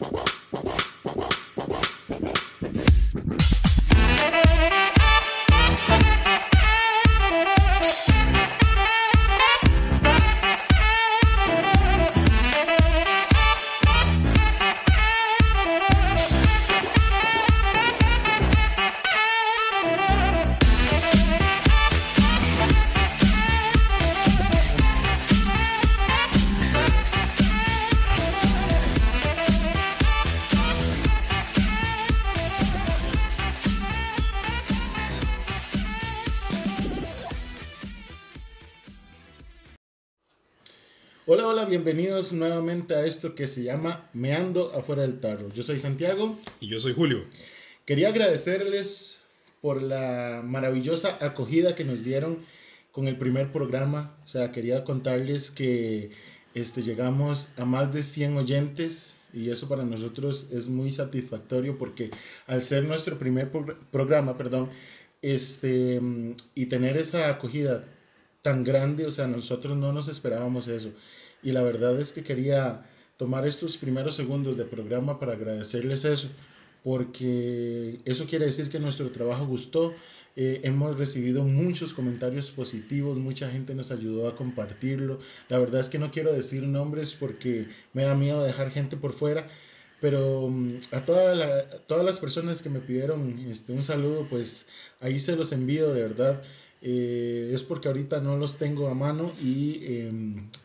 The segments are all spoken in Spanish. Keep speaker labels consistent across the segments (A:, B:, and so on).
A: Wow, wow, wow. Bienvenidos nuevamente a esto que se llama Meando afuera del tarro. Yo soy Santiago.
B: Y yo soy Julio.
A: Quería agradecerles por la maravillosa acogida que nos dieron con el primer programa. O sea, quería contarles que este, llegamos a más de 100 oyentes y eso para nosotros es muy satisfactorio porque al ser nuestro primer pro- programa, perdón, este, y tener esa acogida tan grande, o sea, nosotros no nos esperábamos eso. Y la verdad es que quería tomar estos primeros segundos de programa para agradecerles eso, porque eso quiere decir que nuestro trabajo gustó. Eh, hemos recibido muchos comentarios positivos, mucha gente nos ayudó a compartirlo. La verdad es que no quiero decir nombres porque me da miedo dejar gente por fuera, pero mm, a toda la- todas las personas que me pidieron este, un saludo, pues ahí se los envío de verdad. Eh, es porque ahorita no los tengo a mano y, eh,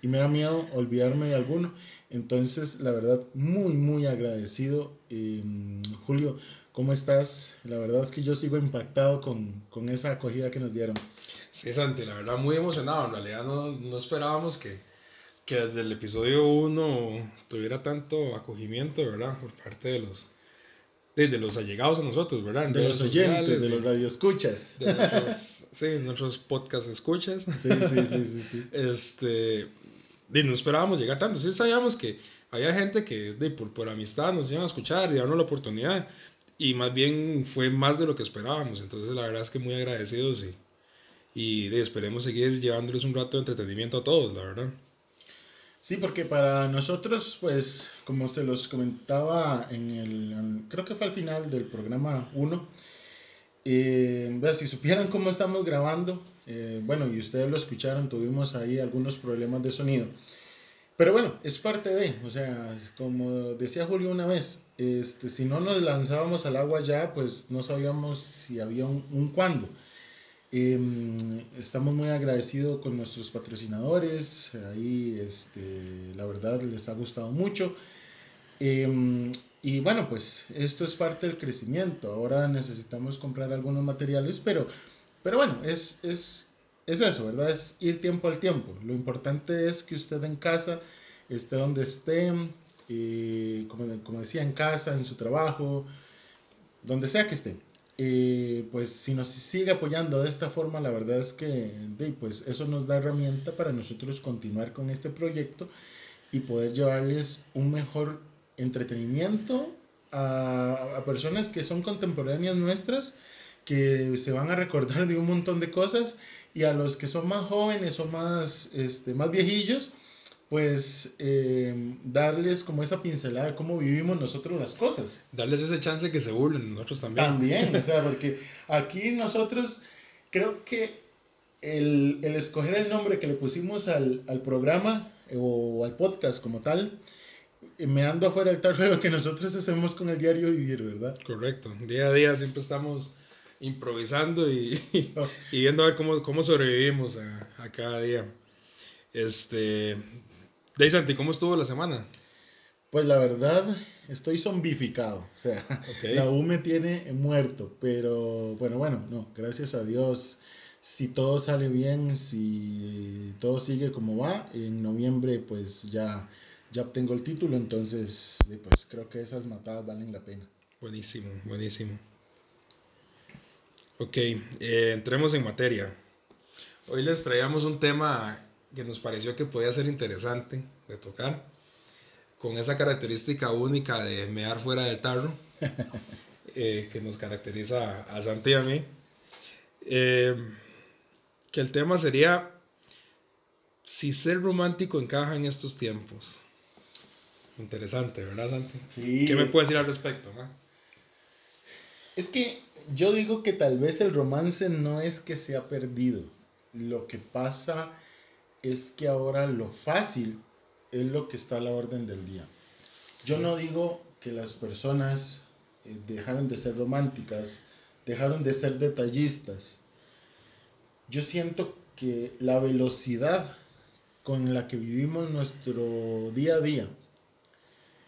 A: y me da miedo olvidarme de alguno. Entonces, la verdad, muy, muy agradecido. Eh, Julio, ¿cómo estás? La verdad es que yo sigo impactado con, con esa acogida que nos dieron.
B: Sí, Santi, la verdad muy emocionado. En realidad no, no esperábamos que, que desde el episodio 1 tuviera tanto acogimiento, ¿verdad? Por parte de los, de, los allegados a nosotros, ¿verdad? En
A: De
B: redes
A: los oyentes,
B: sociales,
A: de los radioescuchas.
B: de nuestros, sí, nuestros podcast escuchas.
A: Sí, sí, sí, sí, sí.
B: Este, y no esperábamos llegar tanto. Sí sabíamos que había gente que de, por, por amistad nos iban a escuchar y darnos la oportunidad. Y más bien fue más de lo que esperábamos. Entonces la verdad es que muy agradecidos y, y de, esperemos seguir llevándoles un rato de entretenimiento a todos, la verdad.
A: Sí, porque para nosotros, pues, como se los comentaba en el, creo que fue al final del programa 1, eh, si supieran cómo estamos grabando, eh, bueno, y ustedes lo escucharon, tuvimos ahí algunos problemas de sonido. Pero bueno, es parte de, o sea, como decía Julio una vez, este, si no nos lanzábamos al agua ya, pues no sabíamos si había un, un cuándo. Em, estamos muy agradecidos con nuestros patrocinadores. Ahí, este, la verdad, les ha gustado mucho. Em, y bueno, pues esto es parte del crecimiento. Ahora necesitamos comprar algunos materiales, pero, pero bueno, es, es, es eso, ¿verdad? Es ir tiempo al tiempo. Lo importante es que usted en casa esté donde esté, eh, como, como decía, en casa, en su trabajo, donde sea que esté pues si nos sigue apoyando de esta forma, la verdad es que pues eso nos da herramienta para nosotros continuar con este proyecto y poder llevarles un mejor entretenimiento a, a personas que son contemporáneas nuestras, que se van a recordar de un montón de cosas y a los que son más jóvenes o más, este, más viejillos, pues eh, darles como esa pincelada de cómo vivimos nosotros las cosas.
B: Darles ese chance que se burlen nosotros también.
A: También, o sea, porque aquí nosotros creo que el, el escoger el nombre que le pusimos al, al programa eh, o al podcast como tal, eh, me ando afuera del tarro de lo que nosotros hacemos con el diario vivir, ¿verdad?
B: Correcto. Día a día siempre estamos improvisando y, y viendo a ver cómo, cómo sobrevivimos a, a cada día. Este. Dey Santi, ¿cómo estuvo la semana?
A: Pues la verdad, estoy zombificado. O sea, la U me tiene muerto. Pero bueno, bueno, no, gracias a Dios. Si todo sale bien, si todo sigue como va, en noviembre pues ya, ya obtengo el título. Entonces, pues creo que esas matadas valen la pena.
B: Buenísimo, buenísimo. Ok, eh, entremos en materia. Hoy les traíamos un tema que nos pareció que podía ser interesante de tocar, con esa característica única de mear fuera del tarro, eh, que nos caracteriza a Santi y a mí. Eh, que el tema sería si ser romántico encaja en estos tiempos. interesante, ¿verdad, Santi?
A: Sí,
B: ¿Qué me
A: es-
B: puedes decir al respecto? ma?
A: Es que yo digo que tal vez el romance no es que se ha perdido. Lo que pasa es que ahora lo fácil es lo que está a la orden del día. Yo no digo que las personas eh, dejaron de ser románticas, dejaron de ser detallistas. Yo siento que la velocidad con la que vivimos nuestro día a día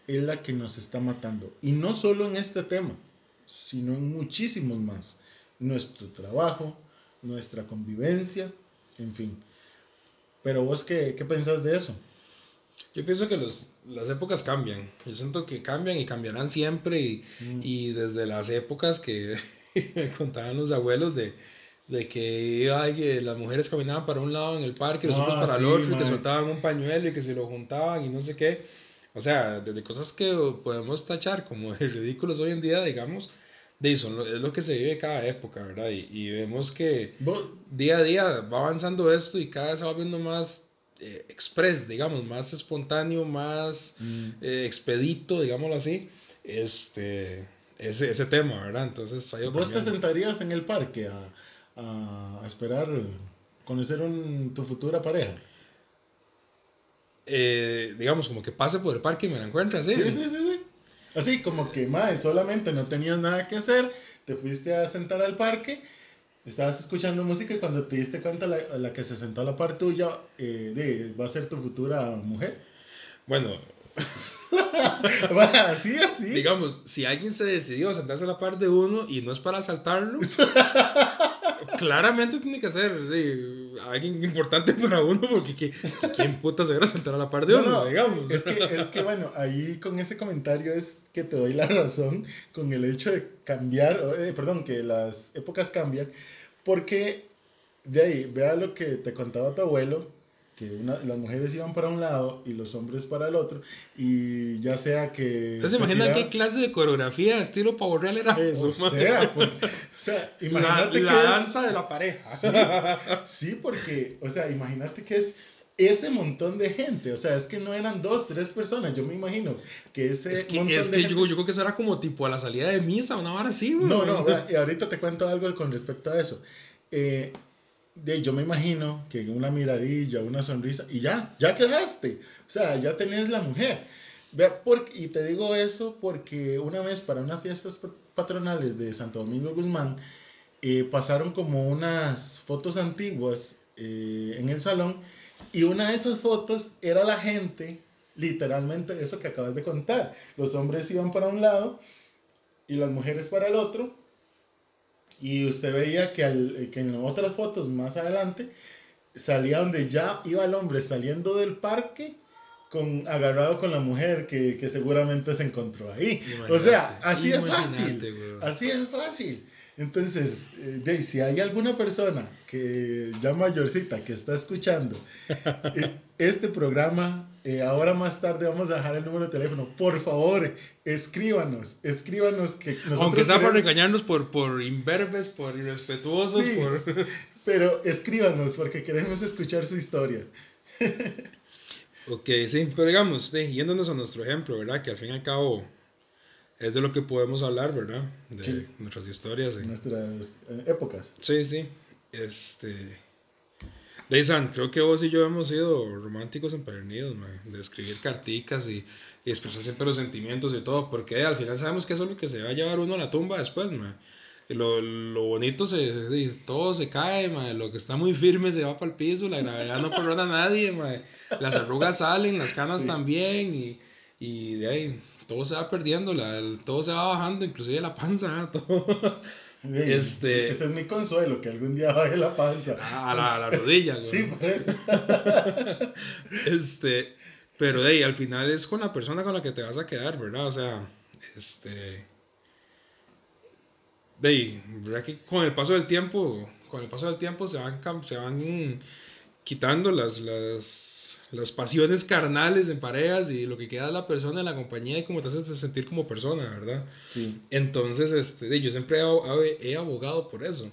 A: es la que nos está matando. Y no solo en este tema, sino en muchísimos más. Nuestro trabajo, nuestra convivencia, en fin. Pero vos, ¿qué, qué pensás de eso?
B: Yo pienso que los, las épocas cambian. Yo siento que cambian y cambiarán siempre. Y, y desde las épocas que me contaban los abuelos de, de que ay, las mujeres caminaban para un lado en el parque, los
A: Ah,
B: hombres para el
A: sí,
B: otro, y que soltaban un pañuelo y que se lo juntaban y no sé qué. O sea, desde cosas que podemos tachar como ridículos hoy en día, digamos, de eso es lo que se vive cada época, ¿verdad? Y, y vemos que
A: Vos-
B: día a día va avanzando esto y cada vez se va viendo más eh, express, digamos, más espontáneo, más eh, expedito, digámoslo así, este, ese, ese tema, ¿verdad? Entonces, ido
A: ¿Vos te sentarías en el parque a, a- a esperar conocer un- tu futura pareja?
B: Eh, digamos, como que pase por el parque y me la encuentre así.
A: Sí, sí, sí, sí. Así como que, mae, solamente no tenías nada que hacer, te fuiste a sentar al parque, estabas escuchando música y cuando te diste cuenta la, la que se sentó a la par tuya eh, de, va a ser tu futura mujer.
B: Bueno,
A: así, así.
B: digamos, si alguien se decidió a sentarse a la par de uno y no es para asaltarlo, claramente tiene que ser sí, alguien importante para uno, porque que, que ¿quién puta se va a sentar a la par de
A: No,
B: uno,
A: no,
B: digamos?
A: Es que, es que, bueno, ahí con ese comentario es que te doy la razón con el hecho de cambiar, eh, perdón, que las épocas cambian, porque de ahí, vea lo que te contaba tu abuelo, que una- las mujeres iban para un lado y los hombres para el otro, y ya sea que...
B: ¿Ustedes se imaginan
A: tiraban-
B: qué clase de coreografía estilo pavo real era eso?
A: O
B: man?
A: sea, pues, o sea,
B: la,
A: imagínate
B: la
A: que es-
B: danza de la pareja.
A: Sí, porque, o sea, imagínate que es ese montón de gente, o sea, es que no eran dos, tres personas, yo me imagino que ese
B: Es que,
A: montón
B: es
A: de
B: que
A: gente-
B: yo, yo creo que eso era como tipo a la salida de misa, una vara así, güey.
A: No, no, y ahorita te cuento algo con respecto a eso. Eh, de, yo me imagino que una miradilla, una sonrisa, y ya, ya quedaste, o sea, ya tenés la mujer. Vea, por- y te digo eso porque una vez para unas fiestas pa- patronales de Santo Domingo Guzmán, eh, pasaron como unas fotos antiguas eh, en el salón y una de esas fotos era la gente, literalmente eso que acabas de contar. Los hombres iban para un lado y las mujeres para el otro. Y usted veía que, al- que en otras fotos más adelante salía donde ya iba el hombre saliendo del parque con, agarrado con la mujer que, que seguramente se encontró ahí. o sea, así es fácil. Así es fácil. Entonces, eh, si hay alguna persona que ya mayorcita que está escuchando eh, este programa, eh, ahora más tarde vamos a dejar el número de teléfono. Por favor, escríbanos, escríbanos que nosotros
B: Aunque sea por
A: queremos-
B: regañarnos por, por imberbes, por irrespetuosos,
A: Sí.
B: por...
A: pero escríbanos porque queremos escuchar su historia.
B: Ok, sí, pero digamos, yéndonos a nuestro ejemplo, ¿verdad? Que al fin y al cabo es de lo que podemos hablar, ¿verdad? De
A: Sí.
B: nuestras historias. Y-
A: nuestras eh, épocas.
B: Sí, sí. Este. Deisan, creo que vos y yo hemos sido románticos empedernidos, man, de escribir carticas y, y expresar siempre los sentimientos y todo, porque al final sabemos que eso es lo que se va a llevar uno a la tumba después, man. Y Lo, lo bonito se, todo se cae, man. lo que está muy firme se va para el piso, la gravedad no perdona a nadie, man. las arrugas salen, las canas
A: Sí.
B: también y, y de ahí todo se va perdiendo, la, el- todo se va bajando, inclusive la panza, todo. Este-
A: Ese es mi consuelo, que algún día baje la panza.
B: A la, a la rodilla, güey.
A: Sí, por eso.
B: Este, pero ahí, al final es con la persona con la que te vas a quedar, ¿verdad? O sea, este. De ahí, ¿verdad? Que con el paso del tiempo, con el paso del tiempo se van, se van quitando las, las, las pasiones carnales en parejas y lo que queda es la persona en la compañía y cómo te haces sentir como persona, ¿verdad?
A: Sí.
B: Entonces, este, yo siempre he, abogado por eso,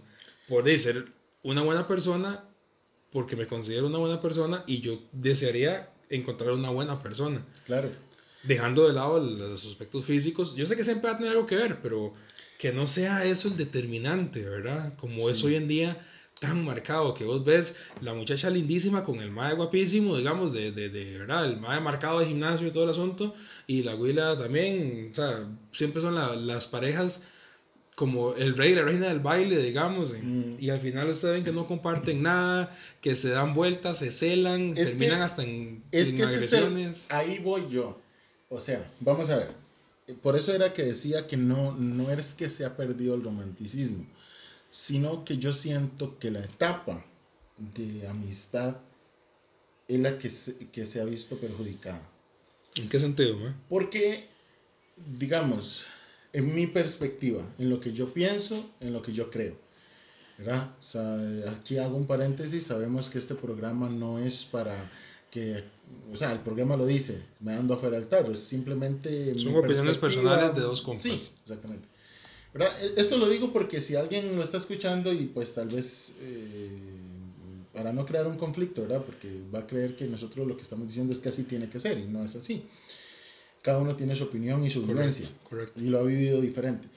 B: por ser una buena persona, porque me considero una buena persona y yo desearía encontrar una buena persona.
A: Claro.
B: dejando de lado los aspectos físicos, yo sé que siempre va a tener algo que ver, pero que no sea eso el determinante, ¿verdad? Como es hoy en día tan marcado que vos ves la muchacha lindísima con el mae guapísimo, digamos, de, de, de verdad, el mae marcado de gimnasio y todo el asunto, y la huila también, o sea, siempre son las parejas como el rey y la reina del baile, digamos, mm. y al final ustedes ven que no comparten nada, que se dan vueltas, se celan, terminan hasta en,
A: agresiones. ahí voy yo. O sea, vamos a ver. Por eso era que decía que no, no es que se ha perdido el romanticismo, sino que yo siento que la etapa de amistad es la que se, que se ha visto perjudicada.
B: ¿En qué sentido?
A: Porque, digamos, en mi perspectiva, en lo que yo pienso, en lo que yo creo. ¿verdad? aquí hago un paréntesis, sabemos que este programa no es para que, o sea, el programa lo dice, me ando afuera del tarro, es simplemente...
B: Son opiniones personales de dos compas.
A: Sí, exactamente. ¿Verdad? E, esto lo digo porque si alguien lo está escuchando y pues tal vez... Eh, para no crear un conflicto, ¿verdad? Porque va a creer que nosotros lo que estamos diciendo es que así tiene que ser y no es así cada uno tiene su opinión y su vivencia. Y lo ha vivido diferente.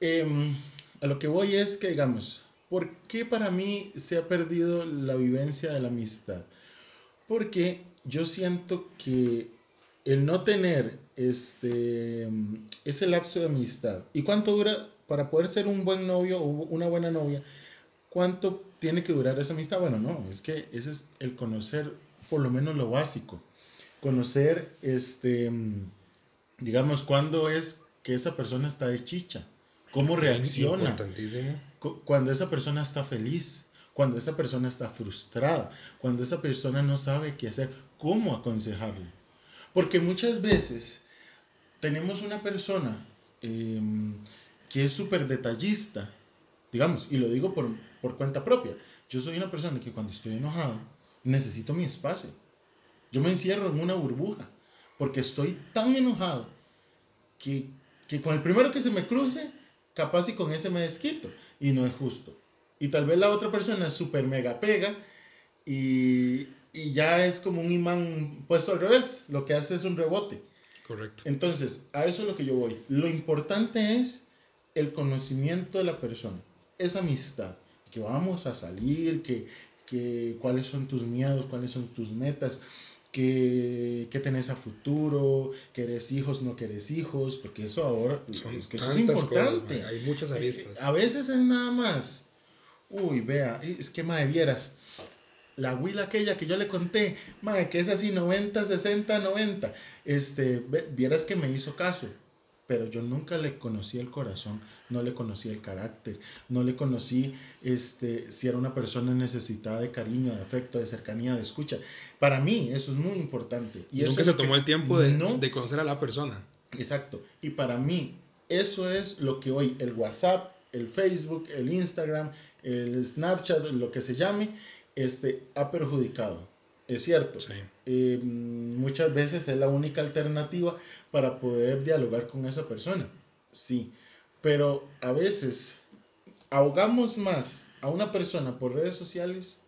A: Em, a lo que voy es que, digamos, ¿por qué para mí se ha perdido la vivencia de la amistad? Porque yo siento que el no tener este, ese lapso de amistad, ¿y cuánto dura para poder ser un buen novio o una buena novia? ¿Cuánto tiene que durar esa amistad? Bueno, no, es que ese es el conocer por lo menos lo básico. Conocer este digamos, cuándo es que esa persona está de chicha, cómo reacciona, cuando esa persona está feliz, cuando esa persona está frustrada, cuando esa persona no sabe qué hacer, cómo aconsejarle. Porque muchas veces tenemos una persona em, que es súper detallista, digamos, y lo digo por, por cuenta propia. Yo soy una persona que cuando estoy enojado necesito mi espacio. Yo me encierro en una burbuja porque estoy tan enojado que, que con el primero que se me cruce, capaz y con ese me desquito. Y no es justo. Y tal vez la otra persona es súper mega pega y, y, ya es como un imán puesto al revés. Lo que hace es un rebote.
B: Correcto.
A: Entonces, a eso es lo que yo voy. Lo importante es el conocimiento de la persona, esa amistad, que vamos a salir, que, que cuáles son tus miedos, cuáles son tus metas, que, que, tenés a futuro, que eres hijos, no que eres hijos, porque eso ahora es que eso es importante.
B: hay muchas eh, aristas.
A: A veces es nada más, uy, vea, es que madre vieras, la huila aquella que yo le conté, madre, que es así 90, 60, 90, este, vieras que me hizo caso pero yo nunca le conocí el corazón, no le conocí el carácter, no le conocí este, si era una persona necesitada de cariño, de afecto, de cercanía, de escucha. Para mí eso es muy importante.
B: Y, nunca se tomó el tiempo de, de conocer a la persona.
A: Exacto. Y para mí eso es lo que hoy el WhatsApp, el Facebook, el Instagram, el Snapchat, lo que se llame, este, ha perjudicado es cierto. Eh, muchas veces es la única alternativa para poder dialogar con esa persona. Sí. Pero a veces ahogamos más a una persona por redes sociales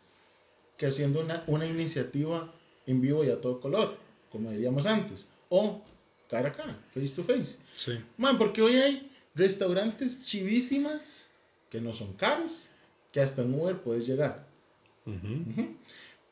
A: que haciendo una, una iniciativa en vivo y a todo color, como diríamos antes. O cara a cara, face to face.
B: Sí.
A: Man, porque hoy hay restaurantes chivísimas que no son caros, que hasta en Uber puedes llegar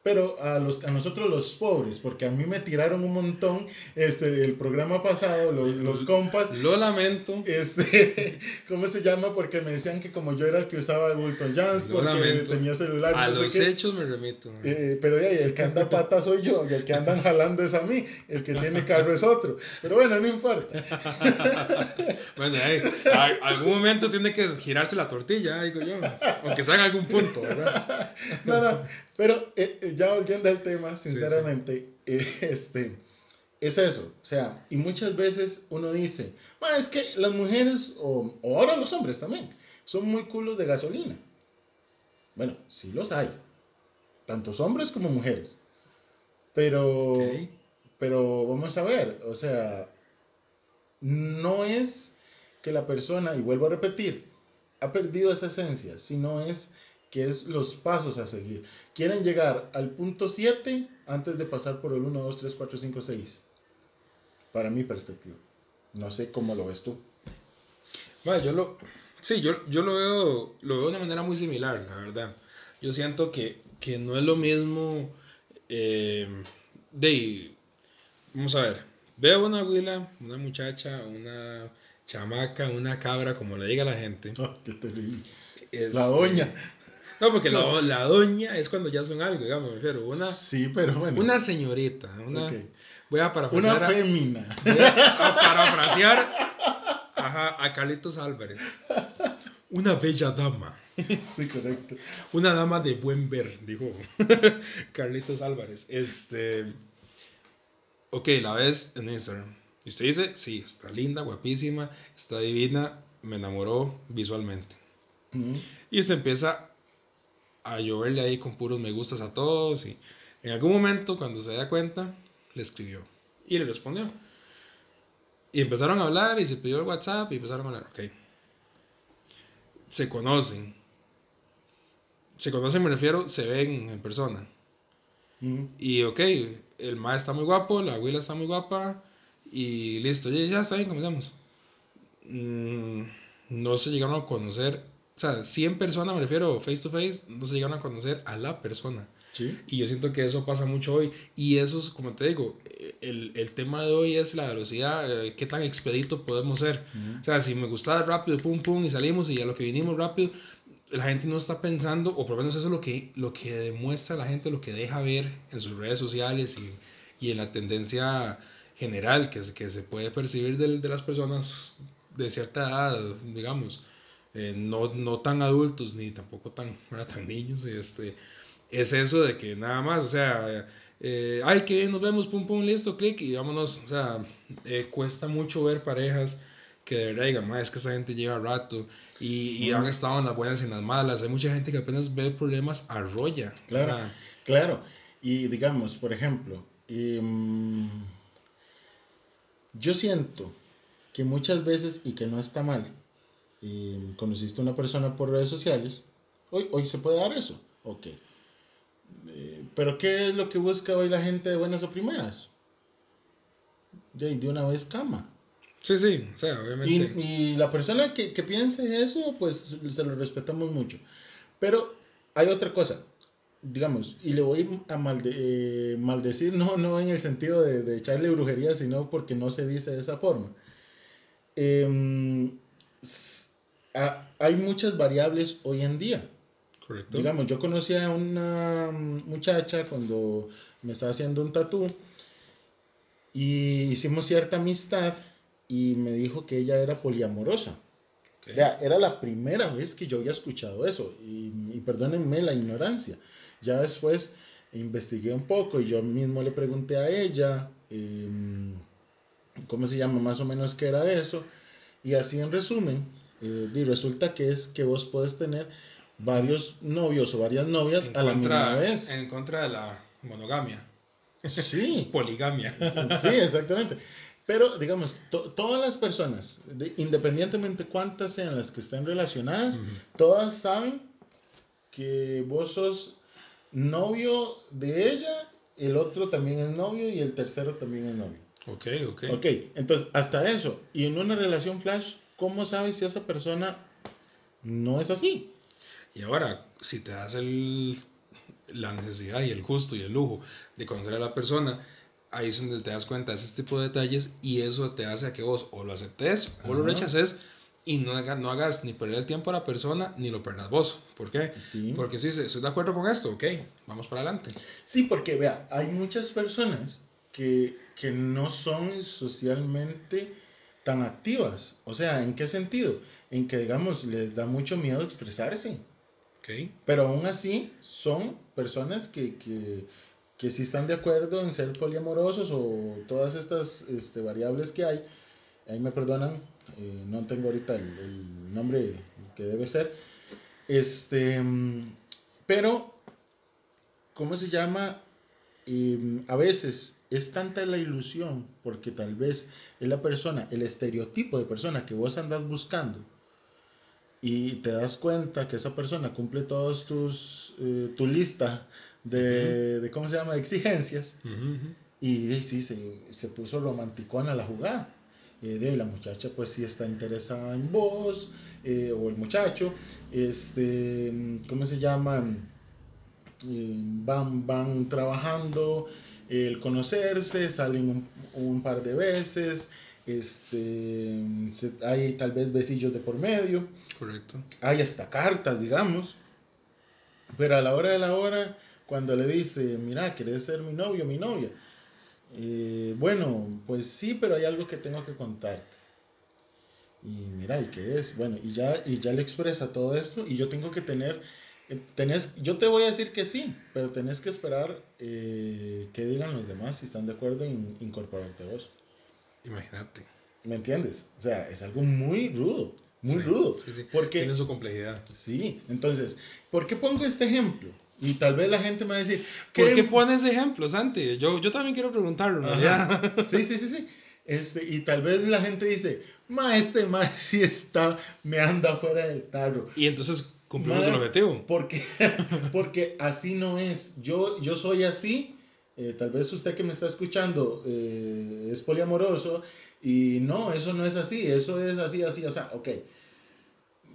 A: pero a, los, a nosotros los pobres, porque a mí me tiraron un montón este, el programa pasado, los, los compas.
B: Lo lamento.
A: Este, ¿Cómo se llama? Porque me decían que como yo era el que usaba el Bulton Jans, porque tenía celular.
B: A los hechos me remito.
A: Eh, pero ya, el que anda pata soy yo, y el que andan jalando es a mí, el que tiene carro es otro. Pero bueno, no importa.
B: bueno, ahí, algún momento tiene que girarse la tortilla, digo yo, aunque sea en algún punto, ¿verdad?
A: no, no, pero eh, eh, ya volviendo al tema, sinceramente, eh, este, es eso. O sea, y muchas veces uno dice, es que las mujeres, o, ahora los hombres también, son muy culos de gasolina. Bueno, sí los hay. Tantos hombres como mujeres. Pero, pero vamos a ver, o sea, no es que la persona, y vuelvo a repetir, ha perdido esa esencia, sino es que es los pasos a seguir. Quieren llegar al punto 7 antes de pasar por el 1, 2, 3, 4, 5, 6. para mi perspectiva. No sé cómo lo ves tú.
B: Bueno, yo lo, sí, yo, yo lo, veo, lo veo de una manera muy similar, la verdad. Yo siento que, que no es lo mismo eh, de, vamos a ver, veo una abuela, una muchacha, una chamaca, una cabra, como le diga la gente.
A: Oh, ¿qué te leí?
B: Es-
A: La doña.
B: No, porque La, la doña es cuando ya son algo, digamos, me refiero. Una,
A: Sí, pero bueno.
B: una señorita, una,
A: Ok.
B: voy a parafrasear,
A: Una
B: a,
A: fémina.
B: voy a, a parafrasear ajá, a Carlitos Álvarez. Una bella dama.
A: Sí, correcto.
B: Una dama de buen ver, dijo Carlitos Álvarez. Este. Ok, la ves en Instagram. Y usted dice, sí, está linda, guapísima, está divina, me enamoró visualmente. Y usted empieza a lloverle ahí con puros me gustas a todos. Y en algún momento, cuando se da cuenta, le escribió. Y le respondió. Y empezaron a hablar y se pidió el WhatsApp y empezaron a hablar. Ok. Se conocen. Se conocen, me refiero, se ven en persona. Y ok, el ma está muy guapo, la abuela está muy guapa. Y listo, ya, ya está bien, comenzamos. Mm, no se llegaron a conocer. O sea, 100 personas, me refiero face to face, no se llegaron a conocer a la persona.
A: Sí.
B: Y yo siento que eso pasa mucho hoy. Y eso es, como te digo, el, el tema de hoy es la velocidad, eh, qué tan expedito podemos ser.
A: Ujú.
B: O sea, si me gustaba rápido, pum, pum, y salimos y a lo que vinimos rápido, la gente no está pensando, o por lo menos eso es lo que, lo que demuestra la gente, lo que deja ver en sus redes sociales y, y en la tendencia general que, que se puede percibir del- de, las personas de cierta edad, digamos, eh, no, no tan adultos ni tampoco tan, tan niños, este, es eso de que nada más, o sea, eh, ay, que nos vemos, pum, pum, listo, clic y vámonos, o sea, eh, cuesta mucho ver parejas que de verdad digan, "Ma, es que esta gente lleva rato y, y han estado en las buenas y en las malas, hay mucha gente que apenas ve problemas arrolla,
A: Claro.
B: o sea,
A: Claro, y digamos, por ejemplo, em, yo siento que muchas veces, y que no está mal, em, conociste a una persona por redes sociales, hoy, hoy se puede dar eso, ok. Eh, Pero ¿qué es lo que busca hoy la gente de buenas o primeras? Y de una vez cama.
B: sí, sí, o sea,
A: Y,
B: obviamente,
A: y la persona que, que piense eso, pues se lo respetamos mucho. Pero hay otra cosa, digamos, y le voy a malde- eh, maldecir, no, no en el sentido de, de echarle brujería, sino porque no se dice de esa forma. S- a- hay muchas variables hoy en día.
B: correcto,
A: Digamos, yo conocí a una muchacha cuando me estaba haciendo un tatú y hicimos cierta amistad y me dijo que ella era poliamorosa.
B: ok,
A: Vea, era la primera vez que yo había escuchado eso y, y perdónenme la ignorancia. Ya después investigué un poco y yo mismo le pregunté a ella em, cómo se llama más o menos qué era eso y así en resumen eh, di, resulta que es que vos puedes tener varios novios o varias novias
B: en
A: a la misma
B: contra,
A: vez.
B: en contra de la monogamia, es
A: Sí.
B: poligamia,
A: Sí, exactamente. Pero, digamos, to- todas las personas, de- independientemente cuántas sean las que estén relacionadas,
B: Ujú.
A: todas saben que vos sos novio de ella, el otro también es novio y el tercero también es novio.
B: ok, ok,
A: Ok, entonces, hasta eso. Y en una relación flash, ¿cómo sabes si esa persona no es así?
B: Y ahora, si te das el, la necesidad y el gusto y el lujo de conocer a la persona, ahí es donde te das cuenta de ese tipo de detalles y eso te hace a que vos o lo aceptes o lo rechaces y no, haga- no hagas ni perder el tiempo a la persona ni lo perdas vos. ¿Por qué?
A: Sí.
B: Porque si estoy de acuerdo con esto, ok, vamos para adelante.
A: Sí, porque vea, hay muchas personas que, que no son socialmente tan activas. O sea, ¿en qué sentido? En que, digamos, les da mucho miedo expresarse.
B: Ok,
A: Pero aún así son personas que, que, que sí están de acuerdo en ser poliamorosos o todas estas este, variables que hay. Ahí me perdonan, eh, no tengo ahorita el, el nombre que debe ser. Este, pero, ¿cómo se llama? Em, a veces es tanta la ilusión, porque tal vez es la persona, el estereotipo de persona que vos andas buscando, y te das cuenta que esa persona cumple todos tus, eh, tu lista de, de, ¿cómo se llama?, de exigencias. Y de, sí, se, se puso romanticona la jugada. Eh, de la muchacha pues sí está interesada en vos, eh, o el muchacho, este, ¿cómo se llama? Eh, van, van trabajando, el conocerse, salen un, un par de veces, este, se- hay tal vez besillos de por medio,
B: Correcto.
A: hay hasta cartas, digamos, pero a la hora de la hora, cuando le dice, mira, ¿querés ser mi novio, mi novia? Eh, bueno, pues sí, pero hay algo que tengo que contarte. Y mira, ¿y qué es? Bueno, y ya, y ya le expresa todo esto y yo tengo que tener, tenés, yo te voy a decir que sí, pero tenés que esperar eh, que digan los demás si están de acuerdo en incorporarte vos.
B: Imagínate.
A: ¿Me entiendes? O sea, es algo muy rudo, muy
B: Sí,
A: rudo.
B: Sí, sí.
A: Porque
B: Tiene su complejidad.
A: Sí, entonces, ¿por qué pongo este ejemplo? Y tal vez la gente me va a decir,
B: ¿Por qué pones ejemplos, Santi? Yo, yo también quiero preguntarlo,
A: Ajá.
B: realidad.
A: Sí, sí, sí, sí. Este, y tal vez la gente dice, ma, este ma sí está, me anda afuera del tarro.
B: Y entonces cumplimos el objetivo.
A: Porque, porque así no es. Yo, yo soy así. eh, tal vez usted que me está escuchando eh, es poliamoroso y no, eso no es así. Eso es así, así, o sea, ok.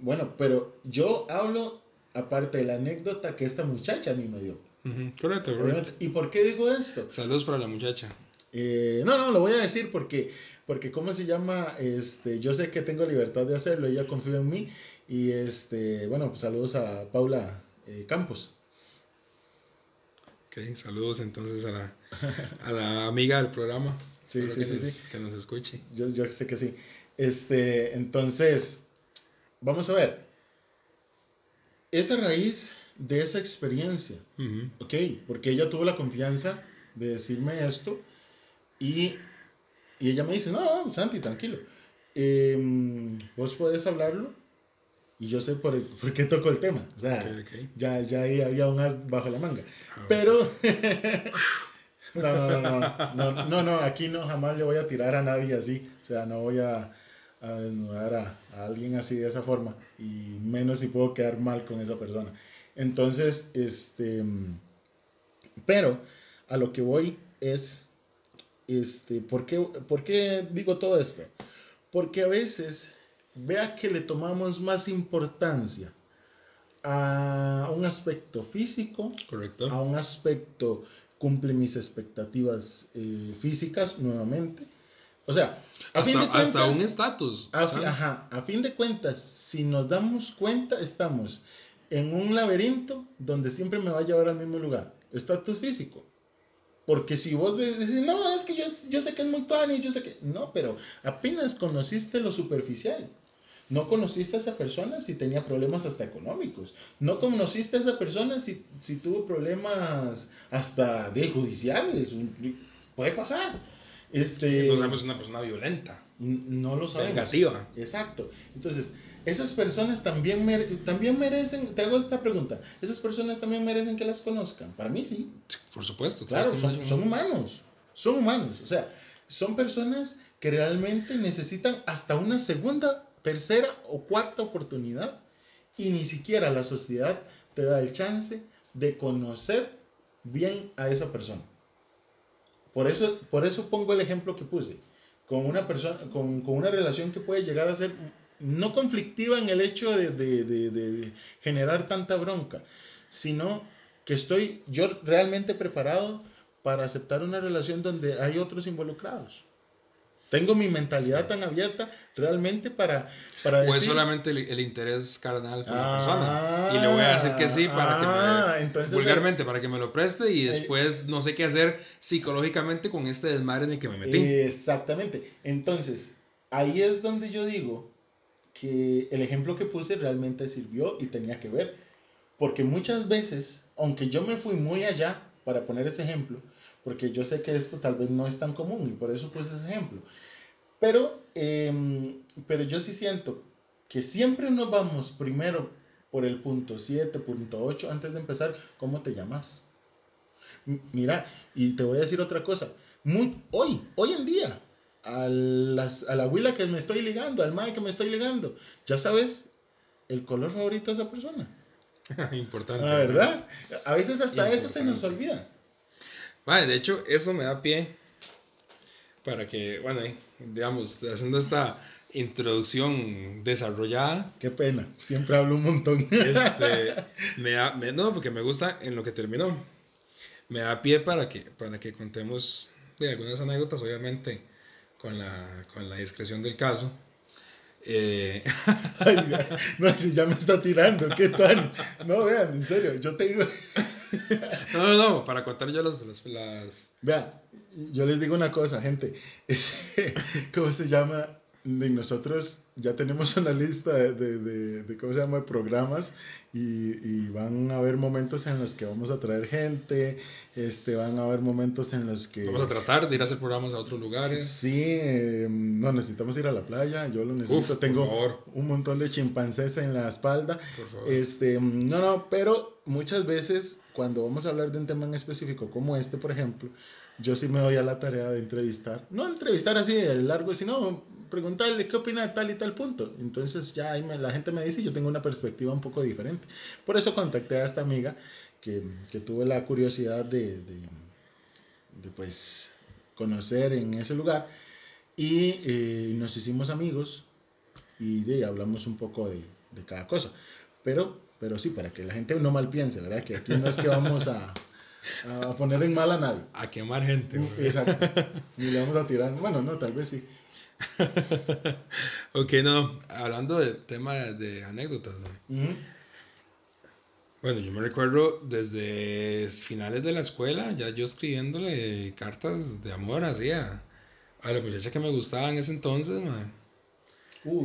A: Bueno, pero yo hablo aparte de la anécdota que esta muchacha a mí me dio.
B: Ujú, Correcto, correcto.
A: Obviamente. ¿Y por qué digo esto?
B: Saludos para la muchacha.
A: Eh, no, no, lo voy a decir porque, porque ¿cómo se llama? Este, yo sé que tengo libertad de hacerlo, ella confía en mí. Y este, bueno, pues saludos a Paula eh, Campos.
B: Ok, saludos entonces a la, a la amiga del programa.
A: Sí, sí,
B: que,
A: sí,
B: nos,
A: sí.
B: que nos escuche.
A: Yo, yo sé que sí. Este, entonces, vamos a ver. Es a raíz de esa experiencia,
B: Ujú.
A: ¿ok? Porque ella tuvo la confianza de decirme esto y, y ella me dice, no, no, Santi, tranquilo. Em, Vos podés hablarlo y yo sé por, por qué toco el tema. O sea, ya, ya ahí había un as bajo la manga.
B: Ah,
A: Pero. no, no, no, no, no, no, no, aquí no jamás le voy a tirar a nadie así. O sea, no voy a, a desnudar a, a alguien así de esa forma. Y menos si puedo quedar mal con esa persona. Entonces, este. Pero a lo que voy es. Este, ¿por qué, ¿Por qué digo todo esto? Porque a veces, vea que le tomamos más importancia a un aspecto físico,
B: Correcto.
A: a un aspecto cumple mis expectativas eh, físicas nuevamente. O sea, a fin
B: Hasta,
A: de
B: hasta
A: cuentas-
B: un estatus.
A: ajá, a fin de cuentas, si nos damos cuenta, estamos en un laberinto donde siempre me va a llevar al mismo lugar. Estatus físico. Porque si vos dices, no, es que yo, yo sé que es muy tuanis, yo sé que... No, pero apenas conociste lo superficial. No conociste a esa persona si tenía problemas hasta económicos. No conociste a esa persona si, si tuvo problemas hasta de judiciales. Puede pasar. Este,
B: No sabemos si es una persona violenta,
A: no lo sabemos.
B: vengativa.
A: Exacto. Entonces, esas personas también, mere- también merecen, te hago esta pregunta, ¿esas personas también merecen que las conozcan? Para mí sí.
B: Por supuesto.
A: Claro, son, son humanos, son humanos. O sea, son personas que realmente necesitan hasta una segunda, tercera o cuarta oportunidad y ni siquiera la sociedad te da el chance de conocer bien a esa persona. Por eso, por eso pongo el ejemplo que puse, con una persona, con, con una relación que puede llegar a ser no conflictiva en el hecho de, de- de- de generar tanta bronca, sino que estoy yo realmente preparado para aceptar una relación donde hay otros involucrados. Tengo mi mentalidad tan abierta realmente para, para
B: O es
A: decir...
B: solamente el, el interés carnal con la
A: Ah,
B: persona. Y le voy a decir que sí para que
A: ah,
B: me.
A: entonces-
B: vulgarmente, para que me lo preste y después no sé qué hacer psicológicamente con este desmadre en el que me metí.
A: Exactamente. Entonces, ahí es donde yo digo que el ejemplo que puse realmente sirvió y tenía que ver. Porque muchas veces, aunque yo me fui muy allá para poner ese ejemplo, porque yo sé que esto tal vez no es tan común y por eso puse ese ejemplo. Pero, em, pero yo sí siento que siempre nos vamos primero por el punto 7, punto 8, antes de empezar, ¿cómo te llamas? Mira, y te voy a decir otra cosa. Muy, hoy, hoy en día, a, las, a la huila que me estoy ligando, al mae que me estoy ligando, ya sabes el color favorito de esa persona.
B: Importante.
A: La verdad, a veces hasta eso se nos
B: Importante.
A: olvida.
B: Vale, de hecho, eso me da pie para que, bueno, digamos, haciendo esta introducción desarrollada.
A: Qué pena, siempre hablo un montón.
B: Este, me da, no, porque me gusta en lo que terminó. Me da pie para que, para que contemos de algunas anécdotas, obviamente, con la, con la discreción del caso. Eh...
A: no, si ya me está tirando, ¿qué tal? No, vean, en serio, yo tengo...
B: no, no, no, para contar yo las... las, las...
A: Vean, yo les digo una cosa, gente. ¿Cómo se llama? De nosotros ya tenemos una lista de, de, de, ¿cómo se llama?, de programas y, y, van a haber momentos en los que vamos a traer gente, este, van a haber momentos en los que...
B: Vamos a tratar de ir a hacer programas a otros lugares.
A: Sí, em, no, necesitamos ir a la playa, yo lo necesito, tengo un montón de chimpancés en la espalda. Por favor. Este, no, no, pero muchas veces cuando vamos a hablar de un tema en específico como este, por ejemplo, yo sí me doy a la tarea de entrevistar, no entrevistar así de largo, sino preguntarle qué opina de tal y tal punto. Entonces ya ahí la gente me dice, yo tengo una perspectiva un poco diferente. Por eso contacté a esta amiga que, que tuve la curiosidad de, de, de, pues conocer en ese lugar y eh, nos hicimos amigos y de, hablamos un poco de, de cada cosa. Pero, pero sí, para que la gente no mal piense, ¿verdad? Que aquí no es que vamos a a poner en mal a nadie.
B: A quemar gente.
A: Exacto. Ni le vamos a tirar. Bueno, no, tal vez sí.
B: ok, no. Hablando del tema de, anécdotas, Bueno, yo me recuerdo desde finales de la escuela, ya yo escribiéndole cartas de amor así a, a la muchacha que me gustaba en ese entonces,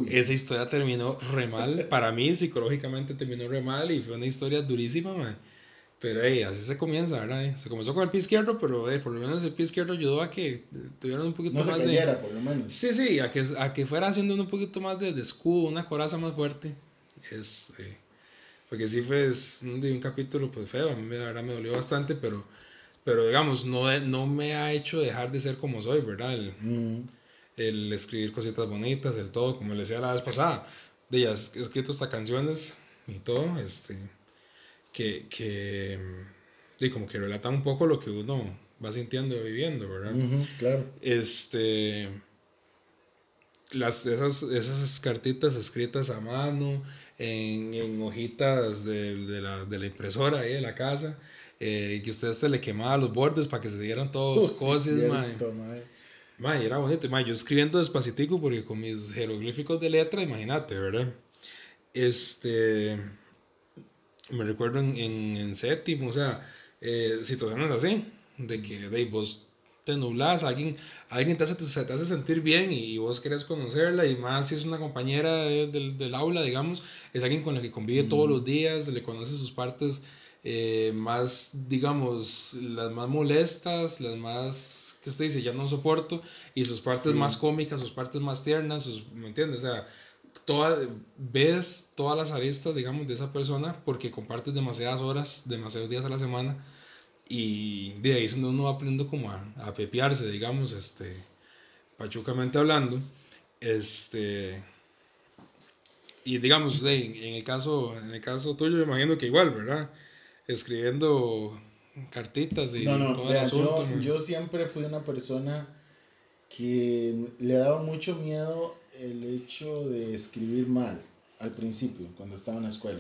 B: Esa historia terminó re mal. Para mí, psicológicamente terminó re mal y fue una historia durísima, man. Pero hey, así se comienza, ¿verdad? Se comenzó con el pie izquierdo, pero por lo menos el pie izquierdo ayudó a que tuvieran un poquito más
A: de. por lo menos.
B: Sí, sí, a que, a que fuera haciendo un poquito más de, escudo, una coraza más fuerte. Este, porque sí fue un, un capítulo pues feo, a mí la verdad me dolió bastante, pero, pero digamos, no, no me ha hecho dejar de ser como soy, ¿verdad? El, mm. el escribir cositas bonitas, el todo, como le decía la vez pasada. De he escrito hasta canciones y todo, este que, que y como que relata un poco lo que uno va sintiendo y viviendo, ¿verdad?
A: claro.
B: Este, las, esas, esas cartitas escritas a mano, en, en hojitas de, de, la, de, la, impresora ahí de la casa, eh, que usted este le quemaba los bordes para que se siguieran todos cosas, mae. era bonito. Mae, yo escribiendo despacitico porque con mis jeroglíficos de letra, imagínate, ¿verdad? Este me recuerdo en, en, en séptimo, o sea, eh, situaciones así, de que de, vos te nublás, alguien, alguien te, hace, te, hace sentir bien y, vos querés conocerla, y más si es una compañera del, del aula, digamos, es alguien con la que convive todos los días, le conoce sus partes eh, más, digamos, las más molestas, las más, que usted dice, ya no soporto, y sus partes más cómicas, sus partes más tiernas, sus, ¿me entiendes? O sea, ves todas las aristas, digamos, de esa persona porque compartes demasiadas horas, demasiados días a la semana y de ahí es donde uno va aprendiendo como a, a pepearse, digamos, este, pachucamente hablando, este, y digamos, en, el caso, en el caso tuyo, me imagino que igual, ¿verdad? Escribiendo cartitas y todo el
A: asunto. Yo, yo siempre fui una persona que le daba mucho miedo el hecho de escribir mal al principio, cuando estaba en la escuela.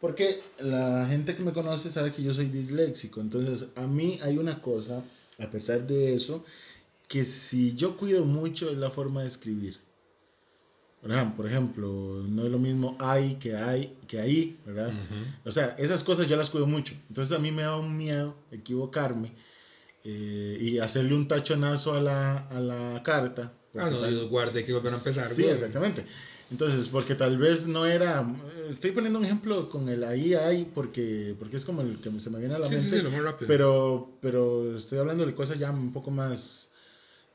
A: Porque la gente que me conoce sabe que yo soy disléxico. Entonces, a mí hay una cosa, a pesar de eso, que si yo cuido mucho es la forma de escribir. Por ejemplo, no es lo mismo hay que hay que ahí, ¿verdad? O sea, esas cosas yo las cuido mucho. Entonces a mí me da un miedo equivocarme eh, y hacerle un tachonazo a la, a la carta
B: Ah, no, guardé que volver a empezar.
A: Sí, exactamente. Entonces, porque tal vez no era. Estoy poniendo un ejemplo con el ahí, ahí, porque, porque es como el que se me viene a la mente. Sí, sí, lo más rápido. Pero, pero estoy hablando de cosas ya un poco más,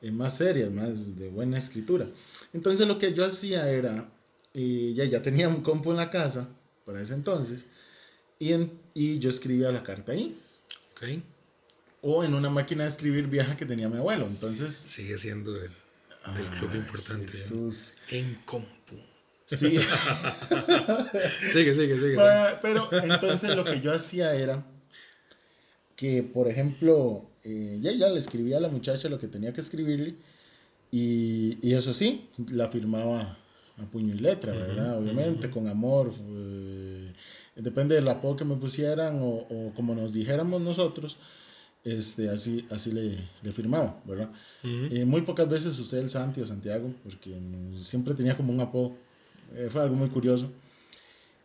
A: eh, más serias, más de buena escritura. Entonces, lo que yo hacía era. Ya, ya tenía un compu en la casa para ese entonces. Y, en, y yo escribía la carta ahí.
B: Ok.
A: O en una máquina de escribir vieja que tenía mi abuelo. Entonces.
B: Sigue siendo él del club importante.
A: Jesús.
B: En compu.
A: Sí.
B: sigue, sigue, sigue.
A: Pero entonces lo que yo hacía era que, por ejemplo, eh, ya, ya le escribía a la muchacha lo que tenía que escribirle Y, y eso sí, la firmaba a puño y letra, ¿verdad? Obviamente, con amor. eh, depende del apodo que me pusieran o, o como nos dijéramos nosotros, este, así, así le, le firmaba, ¿verdad? Eh, muy pocas veces usé el Santi o Santiago, porque siempre tenía como un apodo. Eh, fue algo muy curioso.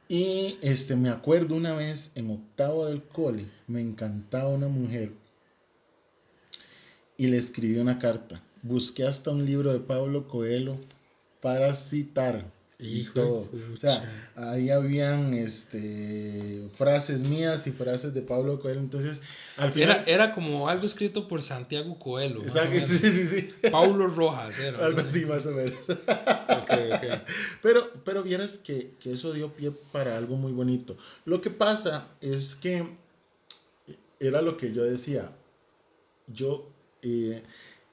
A: Y este, me acuerdo una vez en octavo del cole, me encantaba una mujer y le escribí una carta. Busqué hasta un libro de Pablo Coelho para citar. Y
B: Hijo
A: todo. O sea, ahí habían este, frases mías y frases de Pablo Coelho. Entonces, al final.
B: Era, era como algo escrito por Santiago Coelho.
A: Exacto,
B: menos.
A: sí, sí, sí.
B: Paulo Rojas era.
A: Algo así, más o menos.
B: Ok, ok.
A: Pero, pero vieras que, que eso dio pie para algo muy bonito. Lo que pasa es que era lo que yo decía. Yo eh,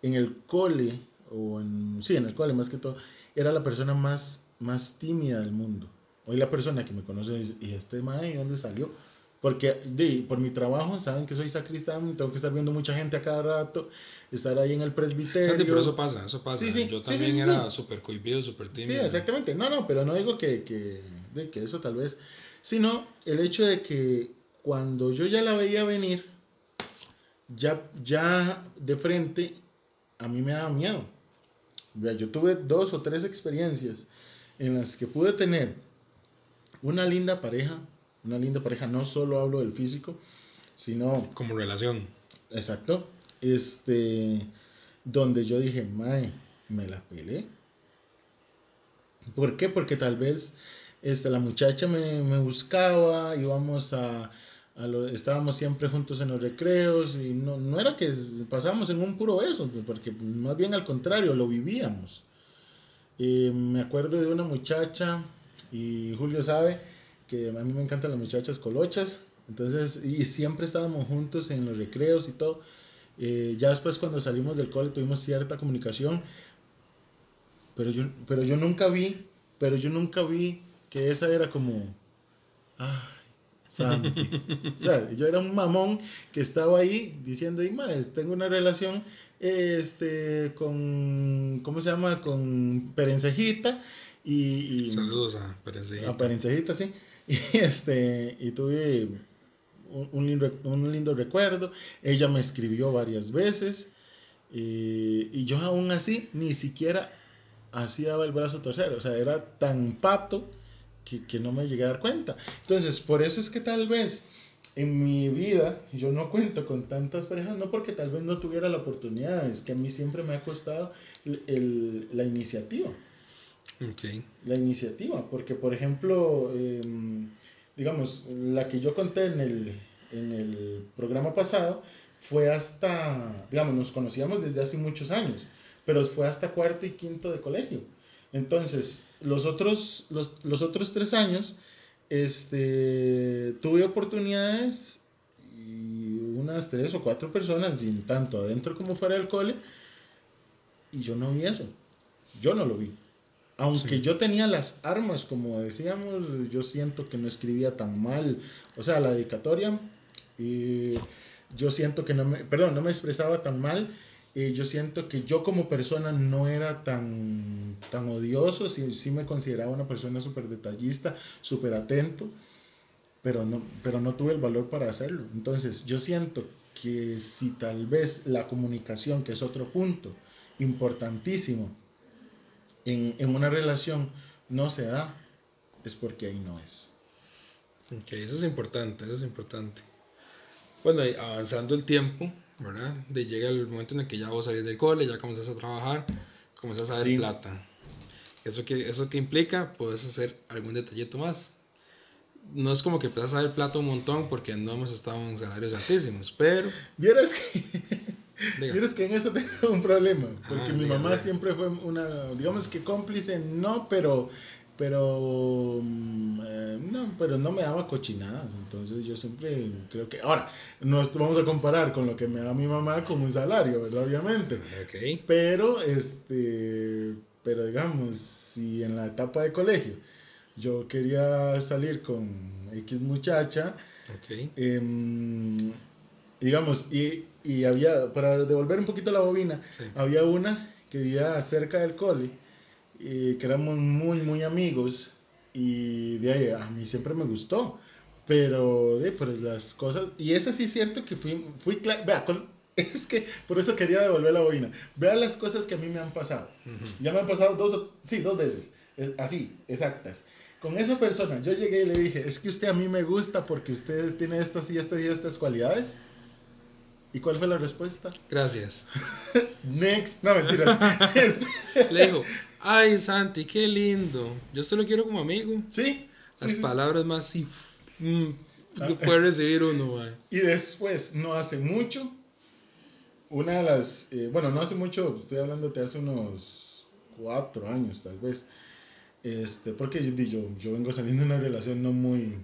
A: en el cole, o en, sí, en el cole más que todo, era la persona más, más tímida del mundo. Hoy la persona que me conoce, y este mae, ¿de dónde salió? Porque di, por mi trabajo, saben que soy sacristán, tengo que estar viendo mucha gente a cada rato, estar ahí en el presbiterio.
B: Santi, pero eso pasa, eso pasa.
A: Sí, sí,
B: Yo
A: sí,
B: también
A: sí, sí,
B: era
A: sí.
B: súper cohibido, súper
A: Sí,
B: tímido.
A: exactamente. No, no, pero no digo que, que, de que eso tal vez, sino el hecho de que cuando yo ya la veía venir, ya, ya de frente, a mí me daba miedo. Yo tuve dos o tres experiencias en las que pude tener una linda pareja, una linda pareja, no solo hablo del físico, sino
B: Como relación.
A: Exacto. Este, donde yo dije, mae, me la pelé. ¿Por qué? Porque tal vez este, la muchacha me, me buscaba, íbamos a, a lo- estábamos siempre juntos en los recreos y no, no era que pasábamos en un puro beso, porque más bien al contrario, lo vivíamos. Eh, me acuerdo de una muchacha, y Julio sabe que a mí me encantan las muchachas colochas, entonces, y siempre estábamos juntos en los recreos y todo. Eh, ya después cuando salimos del cole tuvimos cierta comunicación, pero yo, pero yo nunca vi, pero yo nunca vi que esa era como, ay, Santi. O sea, yo era un mamón que estaba ahí diciendo, y más, tengo una relación este, con, ¿cómo se llama? Con Perencejita y... y
B: Saludos a Perencejita.
A: a Perencejita, sí. Y, este, y tuve un, un lindo, un lindo recuerdo. Ella me escribió varias veces. Y, y yo aún así ni siquiera así daba el brazo tercero. O sea, era tan pato que, que no me llegué a dar cuenta. Entonces, por eso es que tal vez en mi vida yo no cuento con tantas parejas, no porque tal vez no tuviera la oportunidad, es que a mí siempre me ha costado el- el- la iniciativa
B: Ok.
A: la iniciativa, porque por ejemplo, em, digamos, la que yo conté en el, en el programa pasado fue hasta, digamos, nos conocíamos desde hace muchos años, pero fue hasta cuarto y quinto de colegio. Entonces, los otros, los, los otros tres años, este, tuve oportunidades y unas tres o cuatro personas, y tanto adentro como fuera del cole, y yo no vi eso. Yo no lo vi. Aunque
B: Sí.
A: yo tenía las armas, como decíamos, yo siento que no escribía tan mal. O sea, la dedicatoria, y yo siento que no me, perdón, no me expresaba tan mal. Y yo siento que yo como persona no era tan, tan odioso, sí, sí me consideraba una persona súper detallista, súper atento, pero no, pero no tuve el valor para hacerlo. Entonces, yo siento que si tal vez la comunicación, que es otro punto importantísimo, en, en una relación no se da, es porque ahí no es.
B: Ok, eso es importante, eso es importante. Bueno, avanzando el tiempo, ¿verdad? De llega el momento en el que ya vos salís del cole, ya comenzás a trabajar, comenzás a ver
A: Sí.
B: plata. ¿Eso que, ¿Eso que implica? Puedes hacer algún detallito más. No es como que empiezas a ver plata un montón porque no hemos estado en salarios altísimos, pero...
A: Vieras que,
B: diga,
A: que en eso tengo un problema, porque
B: Ah,
A: mi mamá siempre fue una, digamos que cómplice, no, pero, pero, mm, eh, no, pero no me daba cochinadas, entonces yo siempre creo que, ahora, no vamos a comparar con lo que me da mi mamá con un salario, ¿verdad? Obviamente, pero, este, pero digamos, si en la etapa de colegio yo quería salir con X muchacha. Em, digamos, y, y había, para devolver un poquito la bobina,
B: Sí.
A: había una que vivía cerca del cole, y que éramos muy, muy amigos, y de ahí a mí siempre me gustó, pero de pues las cosas, y eso sí es cierto que fui, fui vea, con, es que por eso quería devolver la boina, vea las cosas que a mí me han pasado, ya me han pasado dos, sí, dos veces, así, exactas. Con esa persona, yo llegué y le dije, es que usted a mí me gusta porque usted tiene estas y estas y estas cualidades. ¿Y cuál fue la respuesta?
B: Gracias.
A: Next. No, mentiras.
B: Este, le dijo, ay Santi, qué lindo. Yo solo quiero como amigo.
A: Sí.
B: Las palabras más sí. Mm, puede recibir uno, man.
A: Y después, no hace mucho, una de las, eh, bueno, no hace mucho, estoy hablando de hace unos cuatro años tal vez, este, porque yo, yo vengo saliendo de una relación no muy,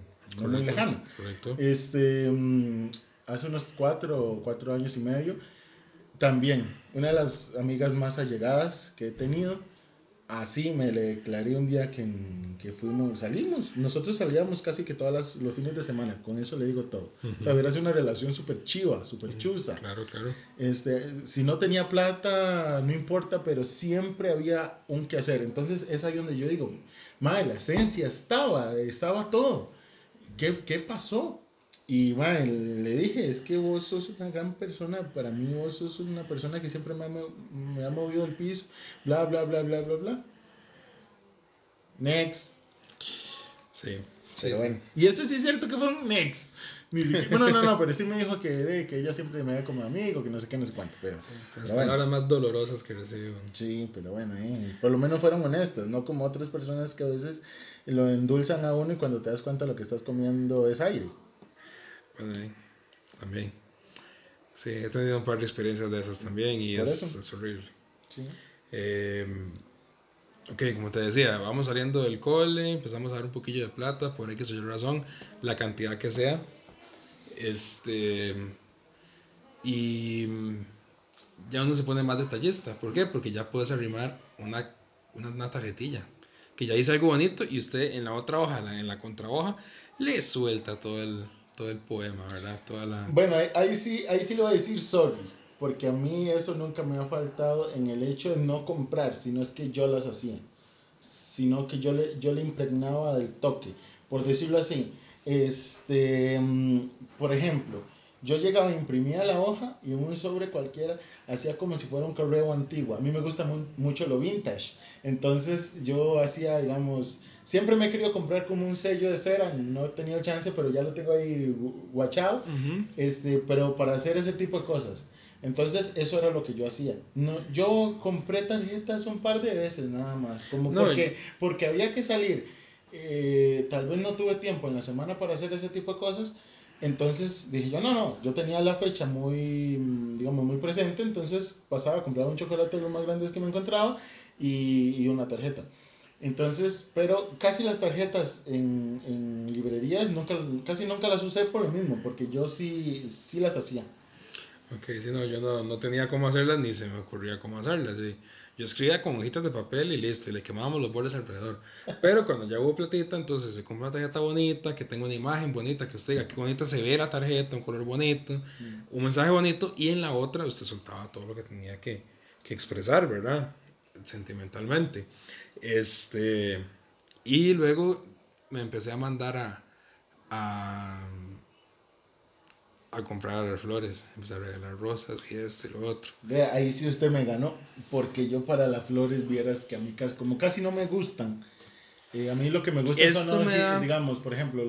A: no muy lejana. Correcto. Este, mm, hace unos cuatro, cuatro años y medio, también una de las amigas más allegadas que he tenido, así me le declaré un día que, que fuimos, salimos, nosotros salíamos casi que todos los fines de semana, con eso le digo todo. O sea, hubiera sido una relación súper chiva, súper chusa.
B: Claro, claro.
A: Este, si no tenía plata, no importa, pero siempre había un que hacer. Entonces es ahí donde yo digo, madre, la esencia estaba, estaba todo. ¿Qué, qué pasó? Y madre, le dije, es que vos sos una gran persona, para mí vos sos una persona que siempre me ha, me ha movido el piso, bla, bla, bla, bla, bla, bla. Next.
B: Sí,
A: sí, bueno. Y esto sí es cierto que fue un next. bueno, no, no, pero sí me dijo que, que ella siempre me ve como amigo, que no sé qué, no sé cuánto. Pero,
B: las palabras más dolorosas que recibo.
A: Sí, pero bueno, eh, por lo menos fueron honestas, no como otras personas que a veces lo endulzan a uno y cuando te das cuenta lo que estás comiendo es aire.
B: Bueno, también. Sí, he tenido un par de experiencias de esas también y es, es, horrible. Sí. Eh, ok, como te decía, vamos saliendo del cole, empezamos a dar un poquillo de plata, por X o razón, la cantidad que sea. Este. Y ya uno se pone más detallista. ¿Por qué? Porque ya puedes arrimar una, una, una tarjetilla. Que ya dice algo bonito y usted en la otra hoja, en la contrahoja, le suelta todo el, todo el poema, ¿verdad? Toda la...
A: Bueno, ahí, sí, ahí sí le voy a decir sorry, porque a mí eso nunca me ha faltado en el hecho de no comprar, sino es que yo las hacía, sino que yo le, yo le impregnaba del toque, por decirlo así. Este, mm, por ejemplo, yo llegaba, imprimía la hoja y un sobre cualquiera hacía como si fuera un correo antiguo. A mí me gusta mucho lo vintage. Entonces yo hacía, digamos, Siempre me he querido comprar como un sello de cera, no he tenido chance, pero ya lo tengo ahí guachado, este, pero para hacer ese tipo de cosas. Entonces, eso era lo que yo hacía. No, yo compré tarjetas un par de veces nada más, como porque, porque había que salir. Eh, tal vez no tuve tiempo en la semana para hacer ese tipo de cosas. Entonces dije yo, no, no, yo tenía la fecha muy, digamos, muy presente, entonces pasaba, compraba un chocolate de los más grandes que me encontraba y, y una tarjeta. Entonces, pero casi las tarjetas en, en, librerías nunca, casi nunca las usé por lo mismo, porque yo sí, sí las hacía.
B: Ok, sí, no, yo no, no tenía cómo hacerlas ni se me ocurría cómo hacerlas. Yo escribía con hojitas de papel y listo, y le quemábamos los bordes alrededor. Pero cuando ya hubo platita, entonces se compra una tarjeta bonita, que tenga una imagen bonita, que usted diga qué bonita se ve la tarjeta, un color bonito, mm. un mensaje bonito, y en la otra usted soltaba todo lo que tenía que, que expresar, ¿verdad? Sentimentalmente. Este, y luego me empecé a mandar a, a, a comprar flores, empecé a regalar rosas y esto y lo otro.
A: Ve, ahí sí usted me ganó, porque yo para las flores vieras que a mí casi, como casi no me gustan. Eh, a mí lo que me gusta son, digamos, por ejemplo,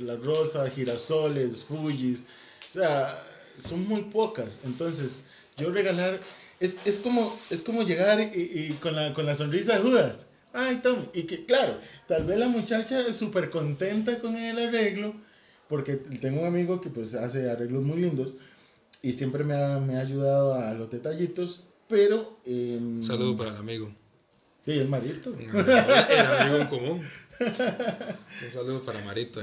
A: las rosas, girasoles, fujis, o sea, son muy pocas. Entonces, yo regalar es, es, como, es como llegar y, y con, la, con la sonrisa de Judas. Ay, Tommy. Y que, claro, tal vez la muchacha es súper contenta con el arreglo, porque tengo un amigo que pues hace arreglos muy lindos y siempre me ha, me ha ayudado a los detallitos, pero... Eh,
B: Saludo para el amigo.
A: Sí, el marito.
B: El amigo en común. Un saludo para Marito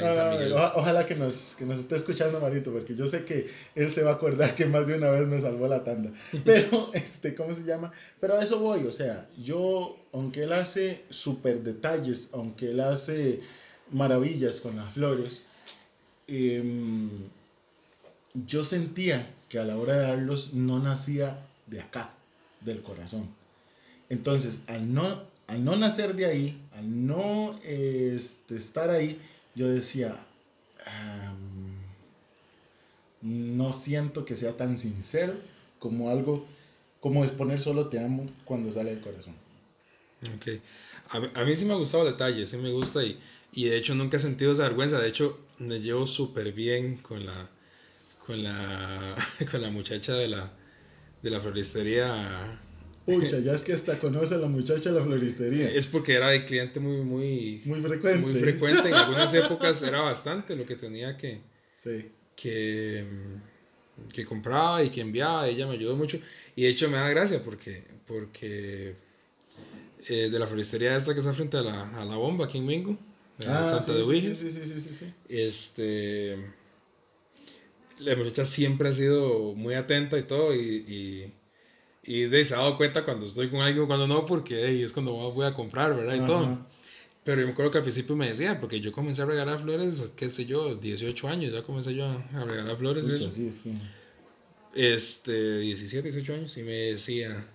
A: ojalá que nos, que nos esté escuchando Marito, porque yo sé que él se va a acordar que más de una vez me salvó la tanda. Pero, este, ¿cómo se llama? Pero a eso voy, o sea, yo, aunque él hace súper detalles, aunque él hace maravillas con las flores, em, yo sentía que a la hora de darlos no nacía de acá, del corazón. Entonces, al no, al no nacer de ahí, al no este, estar ahí, yo decía, no siento que sea tan sincero como algo, como exponer solo te amo cuando sale del corazón.
B: Ok. A, mí sí me ha gustado el detalle, sí me gusta y, y de hecho nunca he sentido esa vergüenza. De hecho, me llevo súper bien con la, con la, con la muchacha de la, de la floristería.
A: Pucha, ya es que hasta conoce a la muchacha de la floristería.
B: Es porque era de cliente muy, muy,
A: muy frecuente.
B: Muy frecuente. En algunas épocas era bastante lo que tenía que,
A: sí.
B: que, que compraba y que enviaba. Ella me ayudó mucho. Y de hecho me da gracia porque, porque eh, de la floristería esta que está frente a la, a la bomba aquí en Mingo,
A: ah, Santa de Sí, sí, sí, sí, sí,
B: Este, la muchacha siempre ha sido muy atenta y todo y, y, y se ha dado cuenta cuando estoy con alguien cuando no, porque es cuando voy a comprar, ¿verdad? Y todo. Pero yo me acuerdo que al principio me decía, porque yo comencé a regalar flores, qué sé yo, 18 años, ya comencé yo a regalar flores. eso. Este, 17, 18 años, y me decía,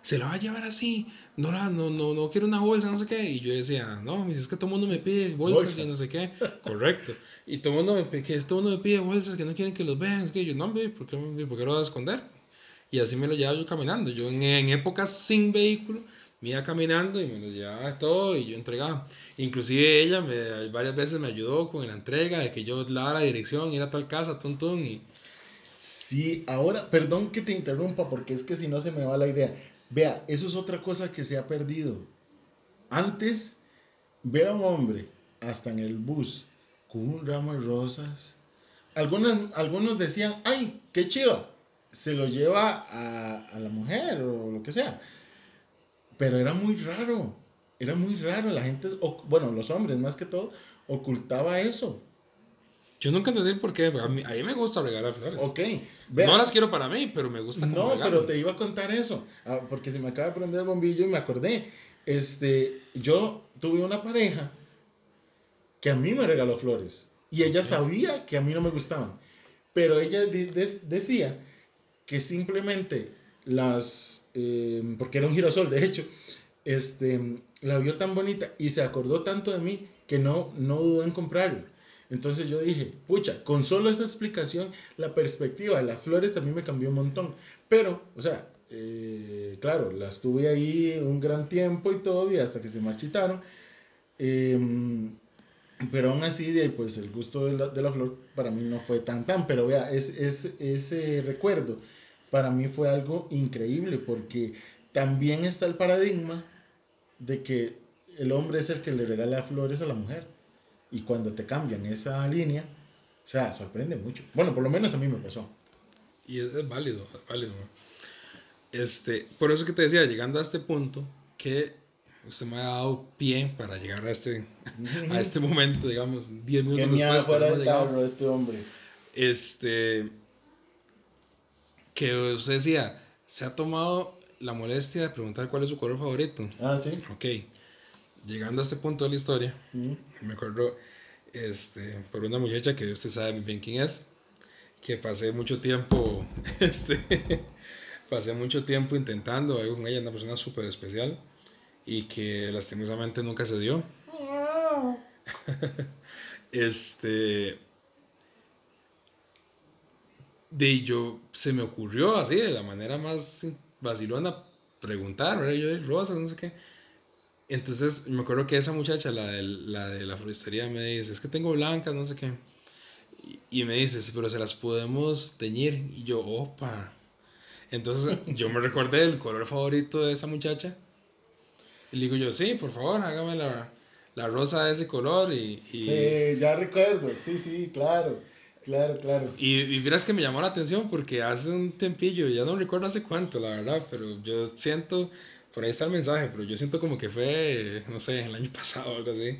B: se la va a llevar así, no, la, no, no, no quiero una bolsa, no sé qué. Y yo decía, no, es que todo el mundo me pide bolsas y no sé qué. Correcto. Y todo el mundo me, que todo mundo me pide bolsas que no quieren que los vean. Es que yo, no, ¿por qué, ¿por qué lo vas a esconder? Y así me lo llevaba yo caminando. Yo en, en épocas sin vehículo, me iba caminando y me lo llevaba todo y yo entregaba. Inclusive ella me, varias veces me ayudó con la entrega de que yo la la dirección, ir a tal casa, tun, y...
A: Sí, ahora, perdón que te interrumpa porque es que si no se me va la idea Vea, eso es otra cosa que se ha perdido. Antes, ver a un hombre hasta en el bus con un ramo de rosas. Algunos, algunos decían, ay, qué chido, se lo lleva a, la mujer o lo que sea. Pero era muy raro, era muy raro. La gente, bueno, los hombres más que todo, ocultaba eso.
B: Yo nunca entendí por qué. A mí, me gusta regalar flores.
A: Ok.
B: no las quiero para mí, pero me gusta.
A: No, pero te iba a contar eso. Ah, porque se me acaba de prender el bombillo y me acordé. Este, yo tuve una pareja que a mí me regaló flores. Y ella sabía que a mí no me gustaban. Pero ella decía que simplemente las. Em, porque era un girasol, de hecho. Este, la vio tan bonita y se acordó tanto de mí que no, no dudó en comprarla. Entonces yo dije, pucha, con solo esa explicación, la perspectiva de las flores a mí me cambió un montón. Pero, o sea, eh, claro, las tuve ahí un gran tiempo y todo, y hasta que se marchitaron. Em, pero aún así, pues el gusto de la, flor para mí no fue tan tan. Pero vea, es, es, ese recuerdo para mí fue algo increíble porque también está el paradigma de que el hombre es el que le regala flores a la mujer. Y cuando te cambian esa línea, o sea, sorprende mucho. Bueno, por lo menos a mí me pasó.
B: Y es, válido, es válido. Este, por eso que te decía, llegando a este punto, que usted me ha dado pie para llegar a este, a este momento, digamos, 10 minutos
A: Qué después. fuera el este hombre.
B: Este, que usted decía, se ha tomado la molestia de preguntar cuál es su color favorito.
A: Ah, sí.
B: Ok llegando a este punto de la historia, me acuerdo este, por una muchacha que usted sabe bien quién es, que pasé mucho tiempo, este, pasé mucho tiempo intentando algo con ella, una persona súper especial y que lastimosamente nunca se dio. este, de yo, se me ocurrió así, de la manera más vacilona, preguntar, ¿verdad? Yo, Rosas, no sé qué entonces me acuerdo que esa muchacha, la de la, de la floristería, me dice, es que tengo blancas, no sé qué. Y, me dice, pero se las podemos teñir. Y yo, opa. Entonces yo me recordé el color favorito de esa muchacha. Y le digo yo, sí, por favor, hágame la, la rosa de ese color. Y,
A: Sí, ya recuerdo, sí, sí, claro. Claro, claro.
B: Y, y miras que me llamó la atención porque hace un tempillo, ya no recuerdo hace cuánto, la verdad, pero yo siento por ahí está el mensaje, pero yo siento como que fue, no sé, el año pasado o algo así.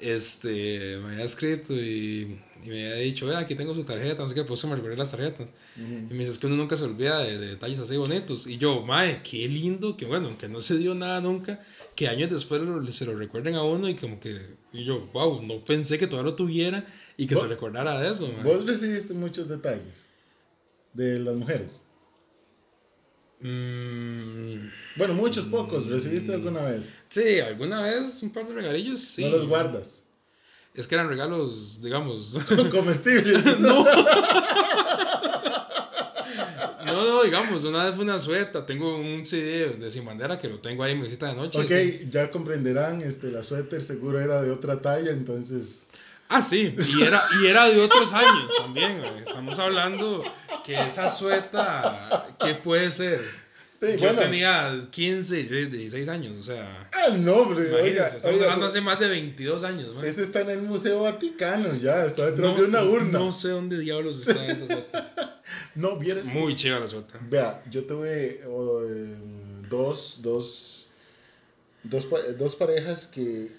B: Este, me había escrito y, y me había dicho, vea, aquí tengo su tarjeta, no sé qué, pues me las tarjetas. Y me dice, es que uno nunca se olvida de, detalles así bonitos. Y yo, mae, qué lindo, que bueno, aunque no se dio nada nunca, que años después se lo recuerden a uno y como que, y yo, wow, no pensé que todavía lo tuviera y que se recordara de eso.
A: ¿Vos recibiste muchos detalles de las mujeres?
B: Mm,
A: Bueno, muchos pocos. ¿Recibiste alguna vez?
B: sí, alguna vez un par de regalillos, sí.
A: No los guardas.
B: Es que eran regalos, digamos.
A: Comestibles.
B: no. No, no, digamos, una vez fue una sueta. Tengo un CD de Sin Bandera que lo tengo ahí en mi cita de noche.
A: Ok,
B: sí.
A: ya comprenderán, este, la suéter seguro era de otra talla, entonces...
B: Ah, sí, y era, y era de otros años también. güey. Estamos hablando que esa sueta, ¿qué puede ser?
A: Sí,
B: Yo
A: bueno.
B: tenía 15, 16 años, o sea.
A: Ah, no, hombre.
B: Imagínense,
A: oiga,
B: estamos
A: oiga,
B: hablando hace más de 22 años. man.
A: Ese está en el Museo Vaticano, ya, está detrás
B: No,
A: de una urna.
B: no sé dónde diablos está esa sueta.
A: No, vieras.
B: Muy chiva la sueta.
A: Vea, yo tuve oh, eh, dos, dos, dos, dos parejas que,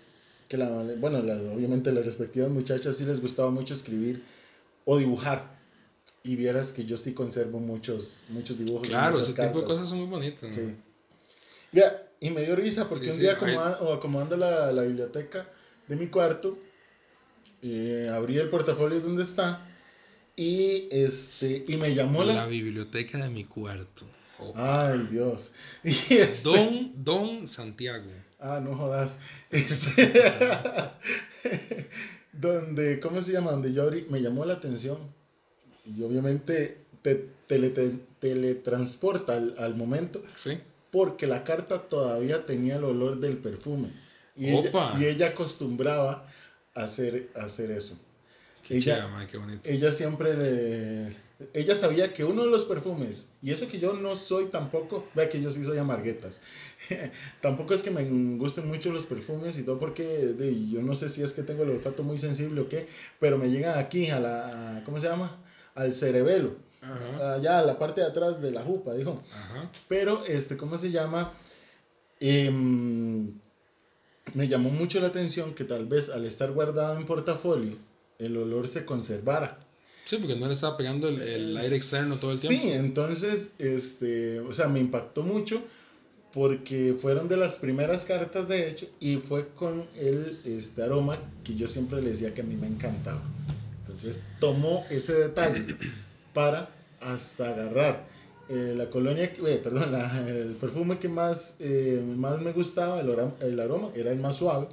A: que la, bueno, la- obviamente las respectivas muchachas sí les gustaba mucho escribir o dibujar. Y vieras que yo sí conservo muchos, muchos dibujos. y
B: Claro, ese tipo de cosas son muy bonitas. ¿no?
A: Sí. Y me dio risa porque
B: Sí,
A: un
B: sí,
A: día o acomodando la, la biblioteca de mi cuarto, eh, abrí el portafolio donde está y, este, y me llamó
B: La
A: la...
B: biblioteca de mi cuarto.
A: Ay, Dios. Y este-
B: Don, Don Santiago.
A: Ah, no jodas. Este, donde, ¿cómo se llama? Donde yo me llamó la atención. Y obviamente te, tele- te- teletransporta al, al momento
B: Sí.
A: porque la carta todavía tenía el olor del perfume. Y,
B: Opa.
A: ella, y ella acostumbraba a hacer, a hacer eso.
B: Qué
A: Ella-
B: man, qué bonito.
A: Ella siempre le... Ella sabía que uno de los perfumes, y eso que yo no soy tampoco, vea que yo sí soy amarguetas, tampoco es que me gusten mucho los perfumes y todo porque de, yo no sé si es que tengo el olfato muy sensible o qué, pero me llegan aquí a la, a- ¿cómo se llama? Al cerebelo,
B: Ajá.
A: allá a la parte de atrás de la jupa, dijo.
B: Ajá.
A: Pero, este, ¿cómo se llama? Em, me llamó mucho la atención que tal vez al estar guardado en portafolio, el olor se conservara.
B: Sí, porque no le estaba pegando el, el aire externo todo el tiempo.
A: Sí, entonces, este, o sea, me impactó mucho porque fueron de las primeras cartas, de hecho, y fue con el este, aroma que yo siempre le decía que a mí me encantaba. Entonces, tomó ese detalle para hasta agarrar eh, la colonia, eh, perdón, la- el perfume que más, eh, más me gustaba, el, el aroma, era el más suave.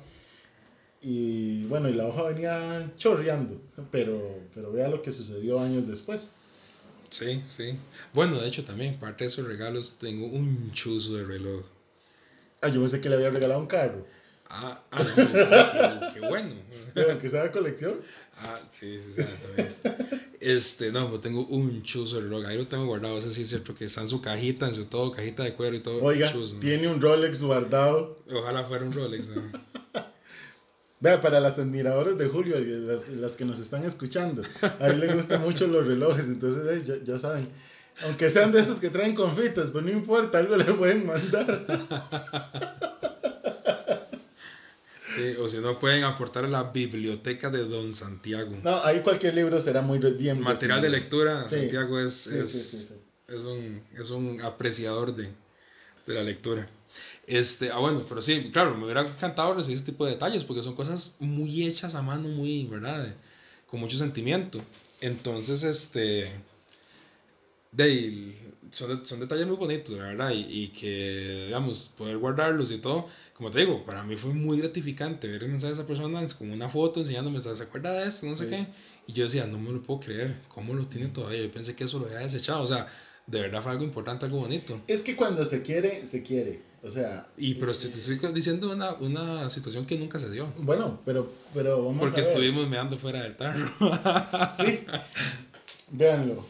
A: Y bueno, y la hoja venía chorreando, pero, pero vea lo que sucedió años después.
B: Sí, sí. Bueno, de hecho también, parte de esos regalos, tengo un chuzo de reloj.
A: Ah, yo pensé que le había regalado un carro.
B: Ah, ah no, pues, qué, qué bueno.
A: Pero que sea de colección.
B: Ah, sí, sí, sí, también. Este, no, pues tengo un chuzo de reloj. Ahí lo tengo guardado, ese sí es cierto que está en su cajita, en su todo, cajita de cuero y todo.
A: Oiga,
B: chuzo.
A: tiene un Rolex guardado.
B: Ojalá fuera un Rolex. ¿no?
A: Vea, para las admiradoras de Julio las, las que nos están escuchando, a él le gustan mucho los relojes, entonces ya, ya saben. Aunque sean de esos que traen confitas, pues no importa, algo le pueden mandar.
B: Sí, o si no, pueden aportar a la biblioteca de Don Santiago.
A: No, ahí cualquier libro será muy bien.
B: Material de lectura,
A: Sí.
B: Santiago es,
A: Sí,
B: es,
A: sí.
B: es un, es un apreciador de, de la lectura. Este, ah, bueno, pero sí, claro, me hubiera encantado recibir ese tipo de detalles porque son cosas muy hechas a mano, muy, ¿verdad? Con mucho sentimiento. Entonces, este, de, son, de- son detalles muy bonitos, la verdad, y, y que, digamos, poder guardarlos y todo, como te digo, para mí fue muy gratificante ver el mensaje de esa persona es como una foto enseñándome, ¿se acuerda de esto? No sé
A: Sí.
B: qué. Y yo decía, no me lo puedo creer, ¿cómo lo tiene todavía? Yo pensé que eso lo había desechado, o sea, de verdad fue algo importante, algo bonito.
A: Es que cuando se quiere, se quiere. O sea.
B: Y pero te estoy diciendo una, una situación que nunca se dio.
A: Bueno, pero, pero vamos
B: Porque
A: a ver.
B: estuvimos meando fuera del tarro.
A: Sí. Véanlo.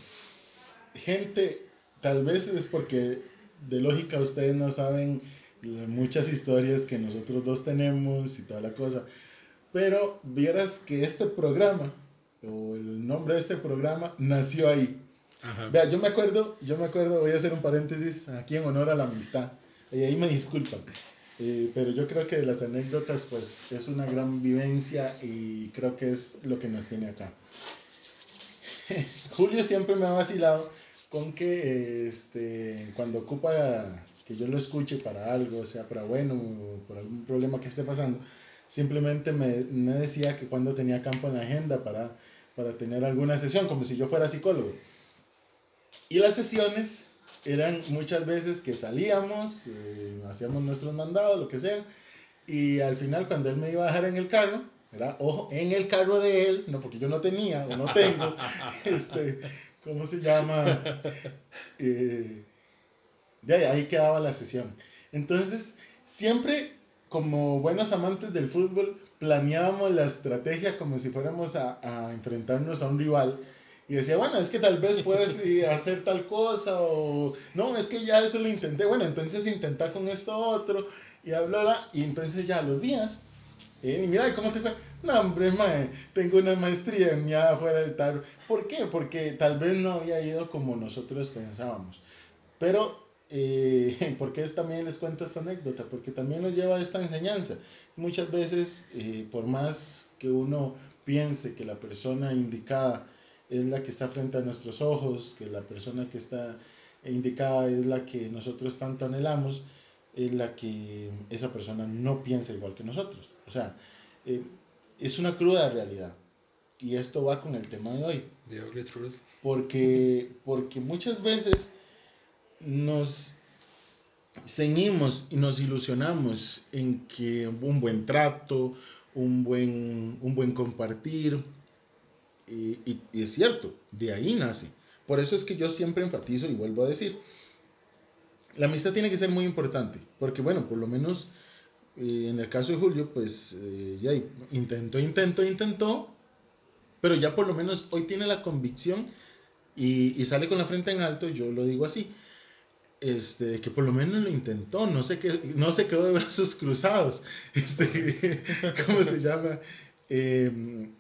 A: Gente, tal vez es porque de lógica ustedes no saben muchas historias que nosotros dos tenemos y toda la cosa. Pero vieras que este programa, o el nombre de este programa, nació ahí.
B: Ajá.
A: Vea, yo me acuerdo, yo me acuerdo, voy a hacer un paréntesis aquí en honor a la amistad. Y ahí me disculpan. Eh, pero yo creo que de las anécdotas, pues es una gran vivencia y creo que es lo que nos tiene acá. Julio siempre me ha vacilado con que este, cuando ocupa que yo lo escuche para algo, sea para bueno o por algún problema que esté pasando, simplemente me, me decía que cuando tenía campo en la agenda para, para tener alguna sesión, como si yo fuera psicólogo. Y las sesiones eran muchas veces que salíamos, eh, hacíamos nuestros mandados, lo que sea, y al final cuando él me iba a dejar en el carro, ¿verdad? Ojo, en el carro de él, no porque yo no tenía o no tengo, este, ¿cómo se llama? Eh, de ahí, ahí quedaba la sesión. Entonces, siempre como buenos amantes del fútbol, planeábamos la estrategia como si fuéramos a, a enfrentarnos a un rival y decía, bueno, es que tal vez puedes hacer tal cosa o no, es que ya eso lo intenté, bueno, entonces intentar con esto otro y hablará y entonces ya los días, eh, y mira, ¿cómo te fue? No, hombre, mae, tengo una maestría en fuera del tarro. ¿Por qué? Porque tal vez no había ido como nosotros pensábamos. Pero, eh, ¿por qué también les cuento esta anécdota? Porque también nos lleva a esta enseñanza. Muchas veces, eh, por más que uno piense que la persona indicada es la que está frente a nuestros ojos, que la persona que está indicada es la que nosotros tanto anhelamos, es la que esa persona no piensa igual que nosotros. O sea, eh, es una cruda realidad. Y esto va con el tema de hoy.
B: The ugly truth.
A: Porque, porque muchas veces nos ceñimos y nos ilusionamos en que un buen trato, un buen, un buen compartir, y, es cierto, de ahí nace. Por eso es que yo siempre enfatizo y vuelvo a decir, la amistad tiene que ser muy importante, porque bueno, por lo menos eh, en el caso de Julio, pues eh, ya intentó, intentó, intentó, pero ya por lo menos hoy tiene la convicción y, y, sale con la frente en alto, yo lo digo así, este, que por lo menos lo intentó, no sé qué, no se quedó de brazos cruzados, este, ¿cómo se llama? Eh,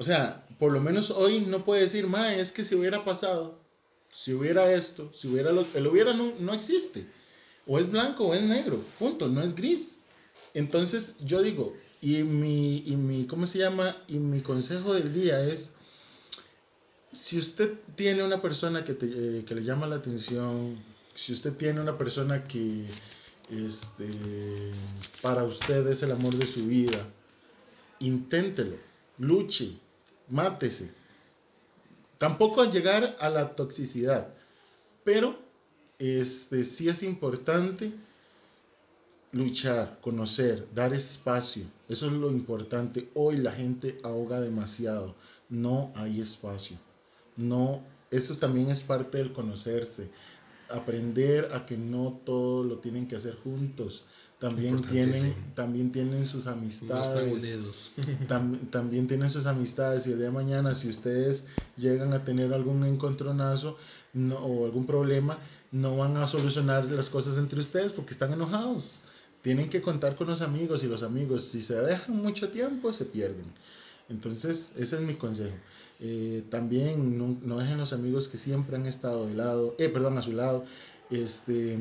A: o sea, por lo menos hoy no puede decir, ma, es que si hubiera pasado, si hubiera esto, si hubiera lo el hubiera no, no existe. O es blanco o es negro, punto, no es gris. Entonces yo digo, y mi, y mi, ¿cómo se llama? Y mi consejo del día es, si usted tiene una persona que, te, eh, que le llama la atención, si usted tiene una persona que este, para usted es el amor de su vida, inténtelo, luche, mátese. Tampoco llegar a la toxicidad, pero este, sí es importante luchar, conocer, dar espacio. Eso es lo importante. Hoy la gente ahoga demasiado. No hay espacio. No, eso también es parte del conocerse. Aprender a que no todo lo tienen que hacer juntos también tienen, también tienen sus amistades. también tienen sus amistades y el día de mañana si ustedes llegan a tener algún encontronazo no, o algún problema, no van a solucionar las cosas entre ustedes porque están enojados. Tienen que contar con los amigos y los amigos si se dejan mucho tiempo se pierden. Entonces ese es mi consejo. Eh, también no, no, dejen los amigos que siempre han estado de lado, eh, perdón, a su lado. Este,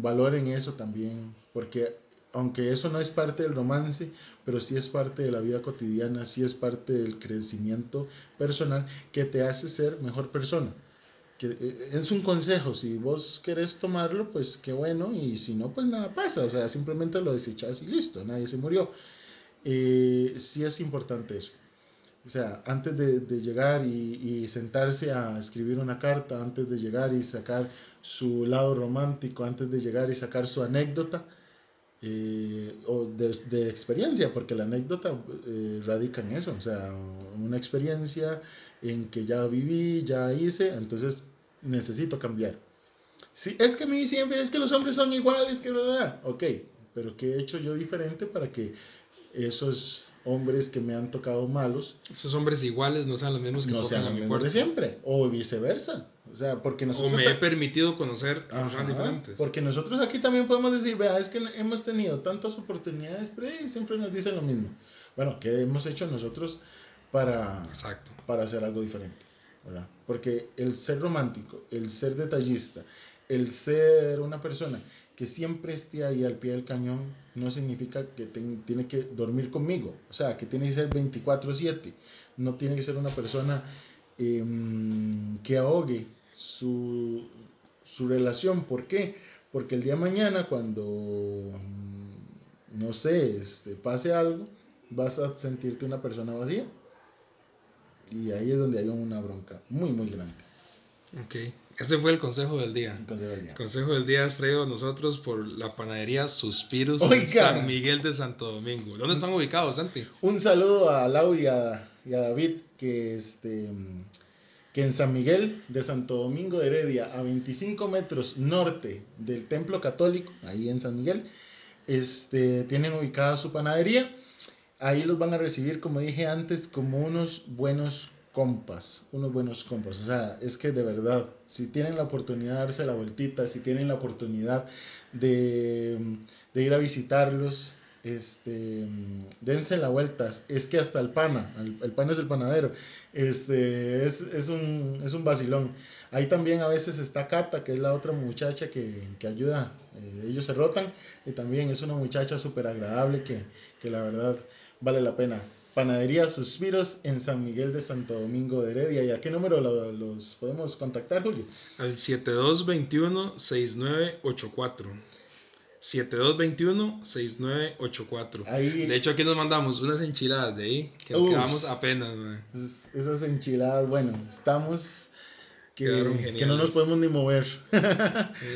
A: valoren eso también, porque aunque eso no es parte del romance, pero sí es parte de la vida cotidiana, sí es parte del crecimiento personal que te hace ser mejor persona. Que eh, es un consejo, si vos querés tomarlo, pues qué bueno, y si no, pues nada pasa, o sea, simplemente lo desechas y listo, nadie se murió. Eh, sí es importante eso. O sea, antes de, de llegar y, y, sentarse a escribir una carta, antes de llegar y sacar su lado romántico, antes de llegar y sacar su anécdota eh, o de, de, experiencia, porque la anécdota eh, radica en eso, o sea, una experiencia en que ya viví, ya hice, entonces necesito cambiar. Sí, es que a mí siempre es que los hombres son iguales, que verdad, ok, pero ¿qué he hecho yo diferente para que esos hombres que me han tocado malos.
B: Esos hombres iguales no sean los mismos que no tocan a mi puerta.
A: siempre, o viceversa. O sea, porque nosotros...
B: O me he permitido conocer a personas diferentes.
A: Porque nosotros aquí también podemos decir, vea, es que hemos tenido tantas oportunidades, pero siempre nos dicen lo mismo. Bueno, ¿qué hemos hecho nosotros para,
B: Exacto.
A: para hacer algo diferente? ¿verdad? Porque el ser romántico, el ser detallista, el ser una persona que siempre esté ahí al pie del cañón no significa que tiene que dormir conmigo, o sea, que tiene que ser 24/7, no tiene que ser una persona em, que ahogue su, su relación. ¿Por qué? Porque el día de mañana cuando, no sé, este, pase algo, vas a sentirte una persona vacía. Y ahí es donde hay una bronca muy, muy grande.
B: Ok. Ese fue el consejo del día.
A: El consejo del día.
B: El consejo del día es traído a nosotros por la panadería Suspiros en. San Miguel de Santo Domingo. ¿Dónde están ubicados, Santi?
A: Un saludo a Lau y a, y a David, que, este, que en San Miguel de Santo Domingo de Heredia, a 25 metros norte del Templo Católico, ahí en San Miguel, este, tienen ubicada su panadería. Ahí los van a recibir, como dije antes, como unos buenos compas, unos buenos compas. O sea, es que de verdad, si tienen la oportunidad de darse la vueltita, si tienen la oportunidad de, de ir a visitarlos, este, dense la vuelta. Es que hasta el pana, el, el pana es el panadero, este, es, es, un, es un vacilón. Ahí también a veces está Cata, que es la otra muchacha que, que ayuda. eh, ellos se rotan y también es una muchacha súper agradable que, que la verdad vale la pena. Panadería Suspiros en San Miguel de Santo Domingo de Heredia. ¿Y a qué número lo- los podemos contactar, Julio?
B: Al 7221-6984. 7221-6984.
A: Ahí,
B: De hecho, aquí nos mandamos unas enchiladas de ahí, que
A: Uf.
B: quedamos apenas,
A: es- esas enchiladas, bueno, estamos que, no nos podemos ni mover.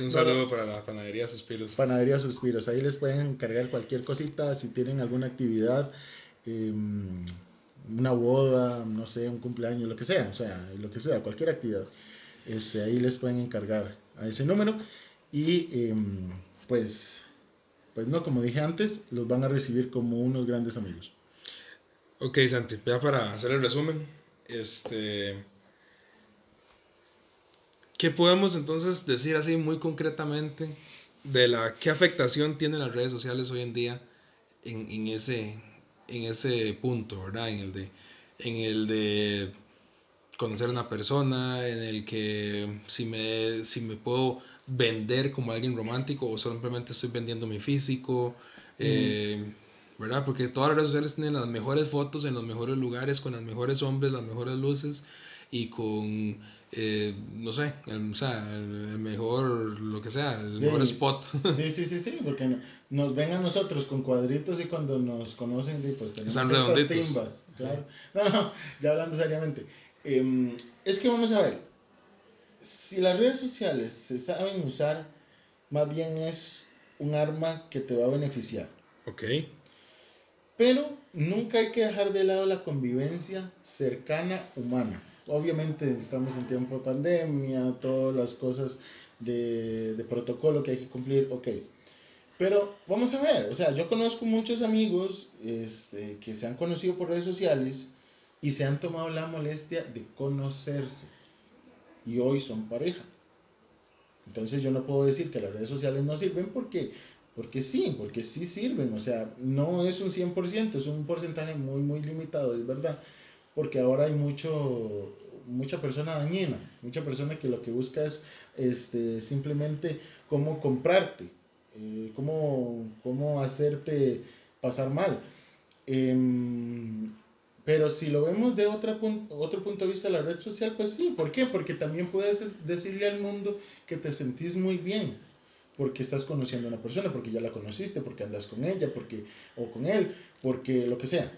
B: Un saludo para la panadería Suspiros.
A: Panadería Suspiros. Ahí les pueden encargar cualquier cosita, si tienen alguna actividad, eh, una boda, no sé, un cumpleaños, lo que sea, o sea, lo que sea, cualquier actividad. Este, ahí les pueden encargar a ese número y eh, pues, pues no, como dije antes, los van a recibir como unos grandes amigos.
B: Ok, Santi, ya para hacer el resumen, este... ¿Qué podemos entonces decir así muy concretamente de la qué afectación tienen las redes sociales hoy en día en, en ese, en ese punto, ¿verdad? En el de, en el de conocer a una persona, en el que si me, si me puedo vender como alguien romántico o simplemente estoy vendiendo mi físico, eh, ¿verdad? Porque todas las redes sociales tienen las mejores fotos en los mejores lugares, con las mejores hombres, las mejores luces y con, eh, no sé, el, o sea, el, mejor, lo que sea, el mejor
A: Sí,
B: spot.
A: Sí, sí, sí, sí, porque no- nos ven a nosotros con cuadritos y cuando nos conocen, pues tenemos
B: Están redonditos.
A: timbas, claro. No, no, ya hablando seriamente. Em, es que vamos a ver, si las redes sociales se saben usar, más bien es un arma que te va a beneficiar.
B: ok,
A: Pero nunca hay que dejar de lado la convivencia cercana humana. Obviamente estamos en tiempo de pandemia, todas las cosas de, de protocolo que hay que cumplir, ok. Pero vamos a ver, o sea, yo conozco muchos amigos este, que se han conocido por redes sociales y se han tomado la molestia de conocerse. Y hoy son pareja. Entonces yo no puedo decir que las redes sociales no sirven porque, porque sí, porque sí sirven. O sea, no es un 100%, es un porcentaje muy, muy limitado, es verdad. Porque ahora hay mucho, mucha persona dañina, mucha persona que lo que busca es este, simplemente cómo comprarte, eh, cómo, cómo hacerte pasar mal. Em, pero si lo vemos de otra pun- otro punto de vista la red social, pues sí. ¿Por qué? Porque también puedes decirle al mundo que te sentís muy bien. Porque estás conociendo a una persona, porque ya la conociste, porque andas con ella, porque, o con él, porque lo que sea.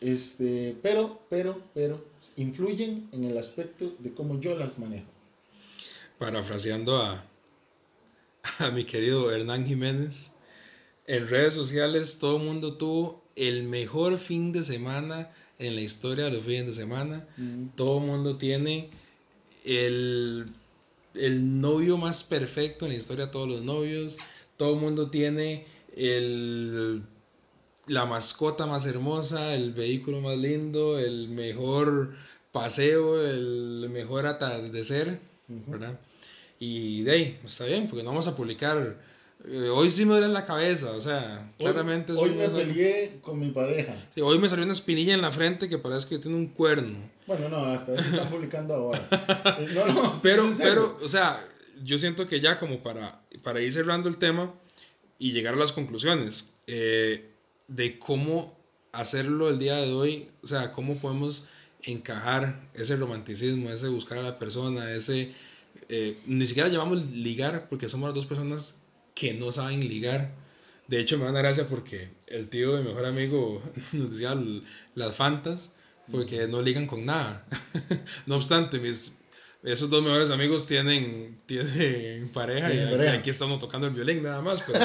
A: Este, pero, pero, pero, influyen en el aspecto de cómo yo las manejo.
B: parafraseando a, a mi querido Hernán Jiménez, en redes sociales todo el mundo tuvo el mejor fin de semana en la historia de los fines de semana. Todo el mundo tiene el, el novio más perfecto en la historia de todos los novios. Todo el mundo tiene el, la mascota más hermosa, el vehículo más lindo, el mejor paseo, el mejor atardecer. ¿verdad? Y de ahí, está bien, porque no vamos a publicar. Eh, hoy sí me duele la cabeza, o sea,
A: Hoy-
B: claramente
A: Hoy, me
B: es-
A: peleé con mi pareja.
B: Sí, hoy me salió una espinilla en la frente que parece que tiene un cuerno.
A: Bueno, no, hasta eso están publicando ahora. Eh, No, no,
B: Pero, pero, o sea, yo siento que ya como para, para ir cerrando el tema y llegar a las conclusiones eh, de cómo hacerlo el día de hoy, o sea, cómo podemos encajar ese romanticismo, ese buscar a la persona, ese, eh, ni siquiera llamamos ligar porque somos las dos personas que no saben ligar. De hecho, me da una gracia porque el tío de mi mejor amigo nos decía las fantas porque no ligan con nada. no obstante, mis, esos dos mejores amigos tienen, tienen pareja y aquí, aquí, estamos tocando el violín nada más. Pero,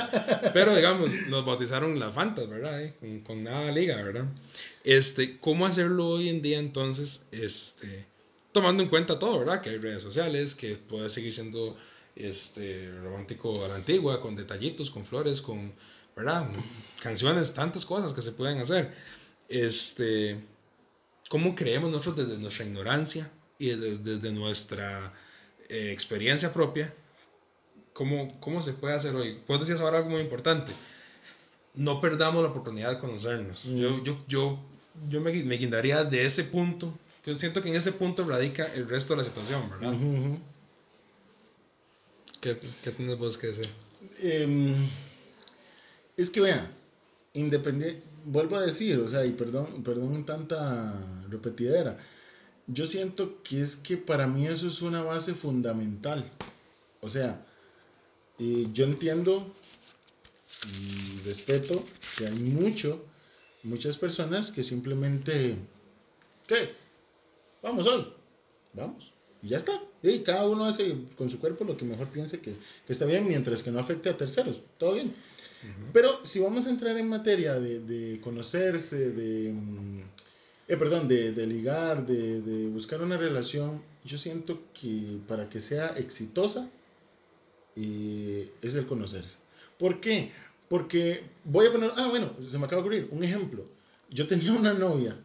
B: pero digamos, nos bautizaron las Fantas, ¿verdad? Eh, con, con, nada liga, ¿verdad? Este, ¿Cómo hacerlo hoy en día entonces? Este, tomando en cuenta todo, ¿verdad? Que hay redes sociales, que puede seguir siendo este, romántico a la antigua, con detallitos, con flores, con, ¿verdad? Canciones, tantas cosas que se pueden hacer. Este, ¿Cómo creemos nosotros desde nuestra ignorancia y desde, nuestra eh, experiencia propia? ¿cómo, ¿Cómo se puede hacer hoy? Vos decías ahora algo muy importante. No perdamos la oportunidad de conocernos. Yo, mm. yo, yo, yo me, me guindaría de ese punto. Yo siento que en ese punto radica el resto de la situación, ¿verdad? ¿Qué, ¿Qué, tienes vos que decir?
A: Em, es que vea, independiente, vuelvo a decir, o sea, y perdón, perdón tanta repetidera, yo siento que es que para mí eso es una base fundamental. O sea, yo entiendo y respeto que hay mucho, muchas personas que simplemente, ¿qué? Vamos hoy, vamos, y ya está. Y cada uno hace con su cuerpo lo que mejor piense que, que está bien, mientras que no afecte a terceros, todo bien. Pero si vamos a entrar en materia de, de conocerse, de, mm, eh, perdón, de, de ligar, de, de, buscar una relación, yo siento que para que sea exitosa eh, es el conocerse. ¿Por qué? Porque voy a poner, ah, bueno, se me acaba de ocurrir un ejemplo. Yo tenía una novia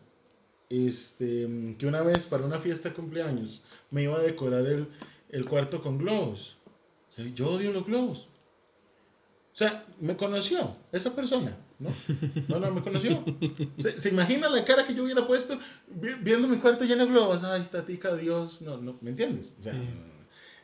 A: este, que una vez para una fiesta de cumpleaños me iba a decorar el, el cuarto con globos. Yo odio los globos. O sea, me conoció esa persona, ¿no? No, no, me conoció. ¿Se, ¿Se, imagina la cara que yo hubiera puesto viendo mi cuarto lleno de globos? Ay, tatica, Dios, no, no, ¿me entiendes? O sea,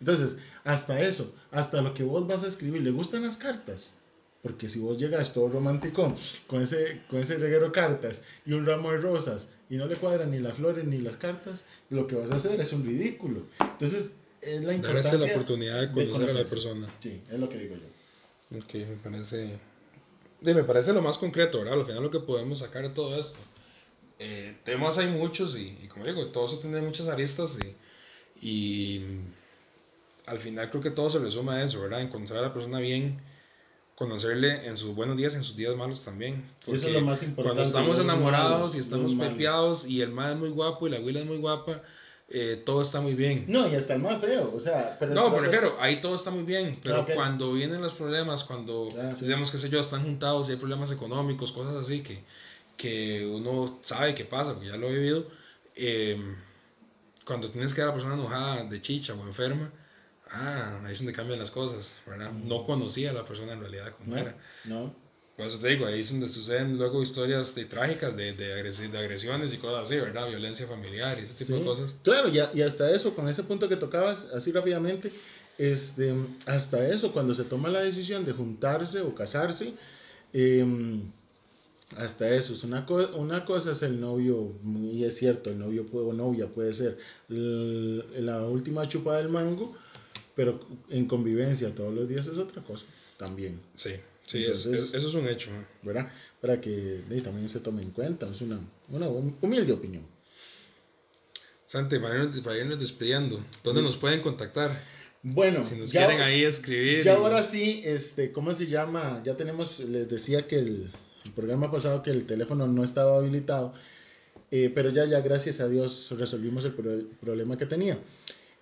A: entonces, hasta eso, hasta lo que vos vas a escribir, ¿le gustan las cartas? Porque si vos llegas todo romántico con ese, con ese reguero cartas y un ramo de rosas y no le cuadran ni las flores ni las cartas, lo que vas a hacer es un ridículo. Entonces, es la importancia.
B: Darse la oportunidad de conocer a la persona.
A: Sí, es lo que digo yo.
B: Ok, me parece. Sí, me parece lo más concreto, ¿verdad? Al final lo que podemos sacar de todo esto. Eh, temas hay muchos y, y, como digo, todo eso tiene muchas aristas y, y al final creo que todo se resume a eso, ¿verdad? Encontrar a la persona bien, conocerle en sus buenos días en sus días malos también.
A: Porque eso es lo más importante.
B: Cuando estamos enamorados y estamos pepeados y el más es muy guapo y la abuela es muy guapa, eh, todo está muy bien.
A: No, y hasta el más feo, o sea...
B: Pero no, prefiero, ahí todo está muy bien, pero cuando vienen los problemas, cuando, ah, digamos, qué sé yo, están juntados y hay problemas económicos, cosas así que, que uno sabe que pasa, porque ya lo he vivido, eh, cuando tienes que ver a la persona enojada, de chicha o enferma, ah, ahí es donde cambian las cosas, ¿verdad? No conocía a la persona en realidad como era. No. Por eso te digo, ahí es donde suceden luego historias de, trágicas de, de, agresiones y cosas así, ¿verdad? Violencia familiar y ese tipo de cosas.
A: Claro, y, y hasta eso, con ese punto que tocabas, así rápidamente, este, hasta eso, cuando se toma la decisión de juntarse o casarse, em, hasta eso, es una, una cosa es el novio, y es cierto, el novio puede, o novia puede ser la última chupa del mango, pero en convivencia todos los días es otra cosa también.
B: Sí. Sí, eso es un hecho.
A: ¿Verdad? Para que también se tome en cuenta. Es una, una humilde opinión.
B: Santi, para irnos, despidiendo, ¿dónde nos pueden contactar?
A: Bueno,
B: si nos quieren ahí escribir.
A: Ya ahora sí, este, ¿cómo se llama? Ya tenemos, les decía que el, el programa pasado que el teléfono no estaba habilitado, eh, pero ya, ya, gracias a Dios, resolvimos el, el problema que tenía.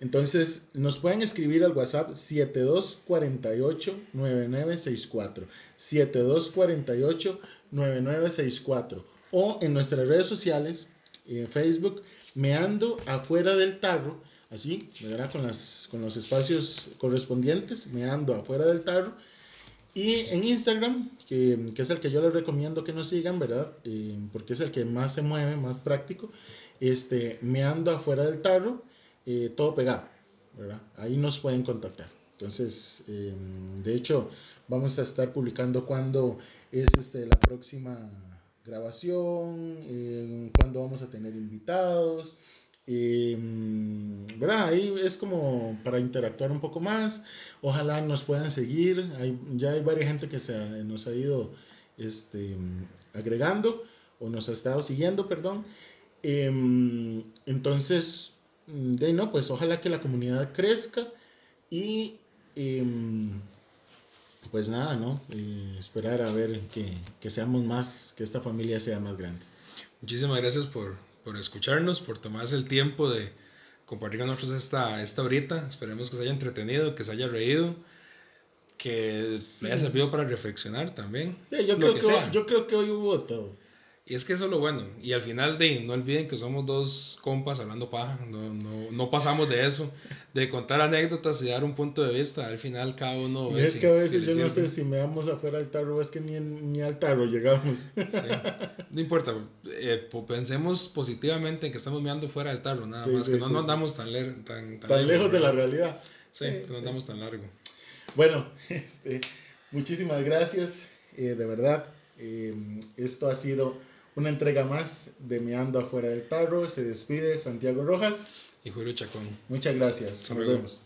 A: Entonces, nos pueden escribir al WhatsApp 7248-9964. 7248-9964. O en nuestras redes sociales, en Facebook, Meando Afuera del Tarro. Así, ¿verdad? Con, las, con los espacios correspondientes, Meando Afuera del Tarro. Y en Instagram, que, es el que yo les recomiendo que nos sigan, ¿verdad? Eh, porque es el que más se mueve, más práctico. Este, Meando Afuera del Tarro. Eh, todo pegado, ¿verdad? Ahí nos pueden contactar. Entonces, em, de hecho, vamos a estar publicando cuándo es este, la próxima grabación, eh, cuándo vamos a tener invitados. Em, ¿verdad? Ahí es como para interactuar un poco más. Ojalá nos puedan seguir. Hay, ya hay varias gente que se nos ha ido este, agregando o nos ha estado siguiendo, perdón. Entonces, de no, pues ojalá que la comunidad crezca y em, pues nada, ¿no? Eh, esperar a ver que, que, seamos más, que esta familia sea más grande.
B: Muchísimas gracias por, por escucharnos, por tomarse el tiempo de compartir con nosotros esta, esta horita. Esperemos que se haya entretenido, que se haya reído, que le haya servido para reflexionar también.
A: yo, creo que, yo creo que hoy hubo todo.
B: Y es que eso es lo bueno. Y al final, de no olviden que somos dos compas hablando paja. No, no, no pasamos de eso. De contar anécdotas y dar un punto de vista. Al final, cada uno.
A: Y es que a veces yo no sé si me damos afuera del tarro es que ni, ni al tarro llegamos.
B: No importa. Eh, pensemos positivamente en que estamos mirando fuera del tarro, nada más. que no nos andamos tan, tan,
A: tan, lejos, de la realidad.
B: Sí, no andamos tan largo.
A: Bueno, este, muchísimas gracias. Eh, de verdad. Eh, esto ha sido una entrega más de Meando afuera del tarro. Se despide Santiago Rojas
B: y Julio Chacón.
A: Muchas gracias. Nos vemos.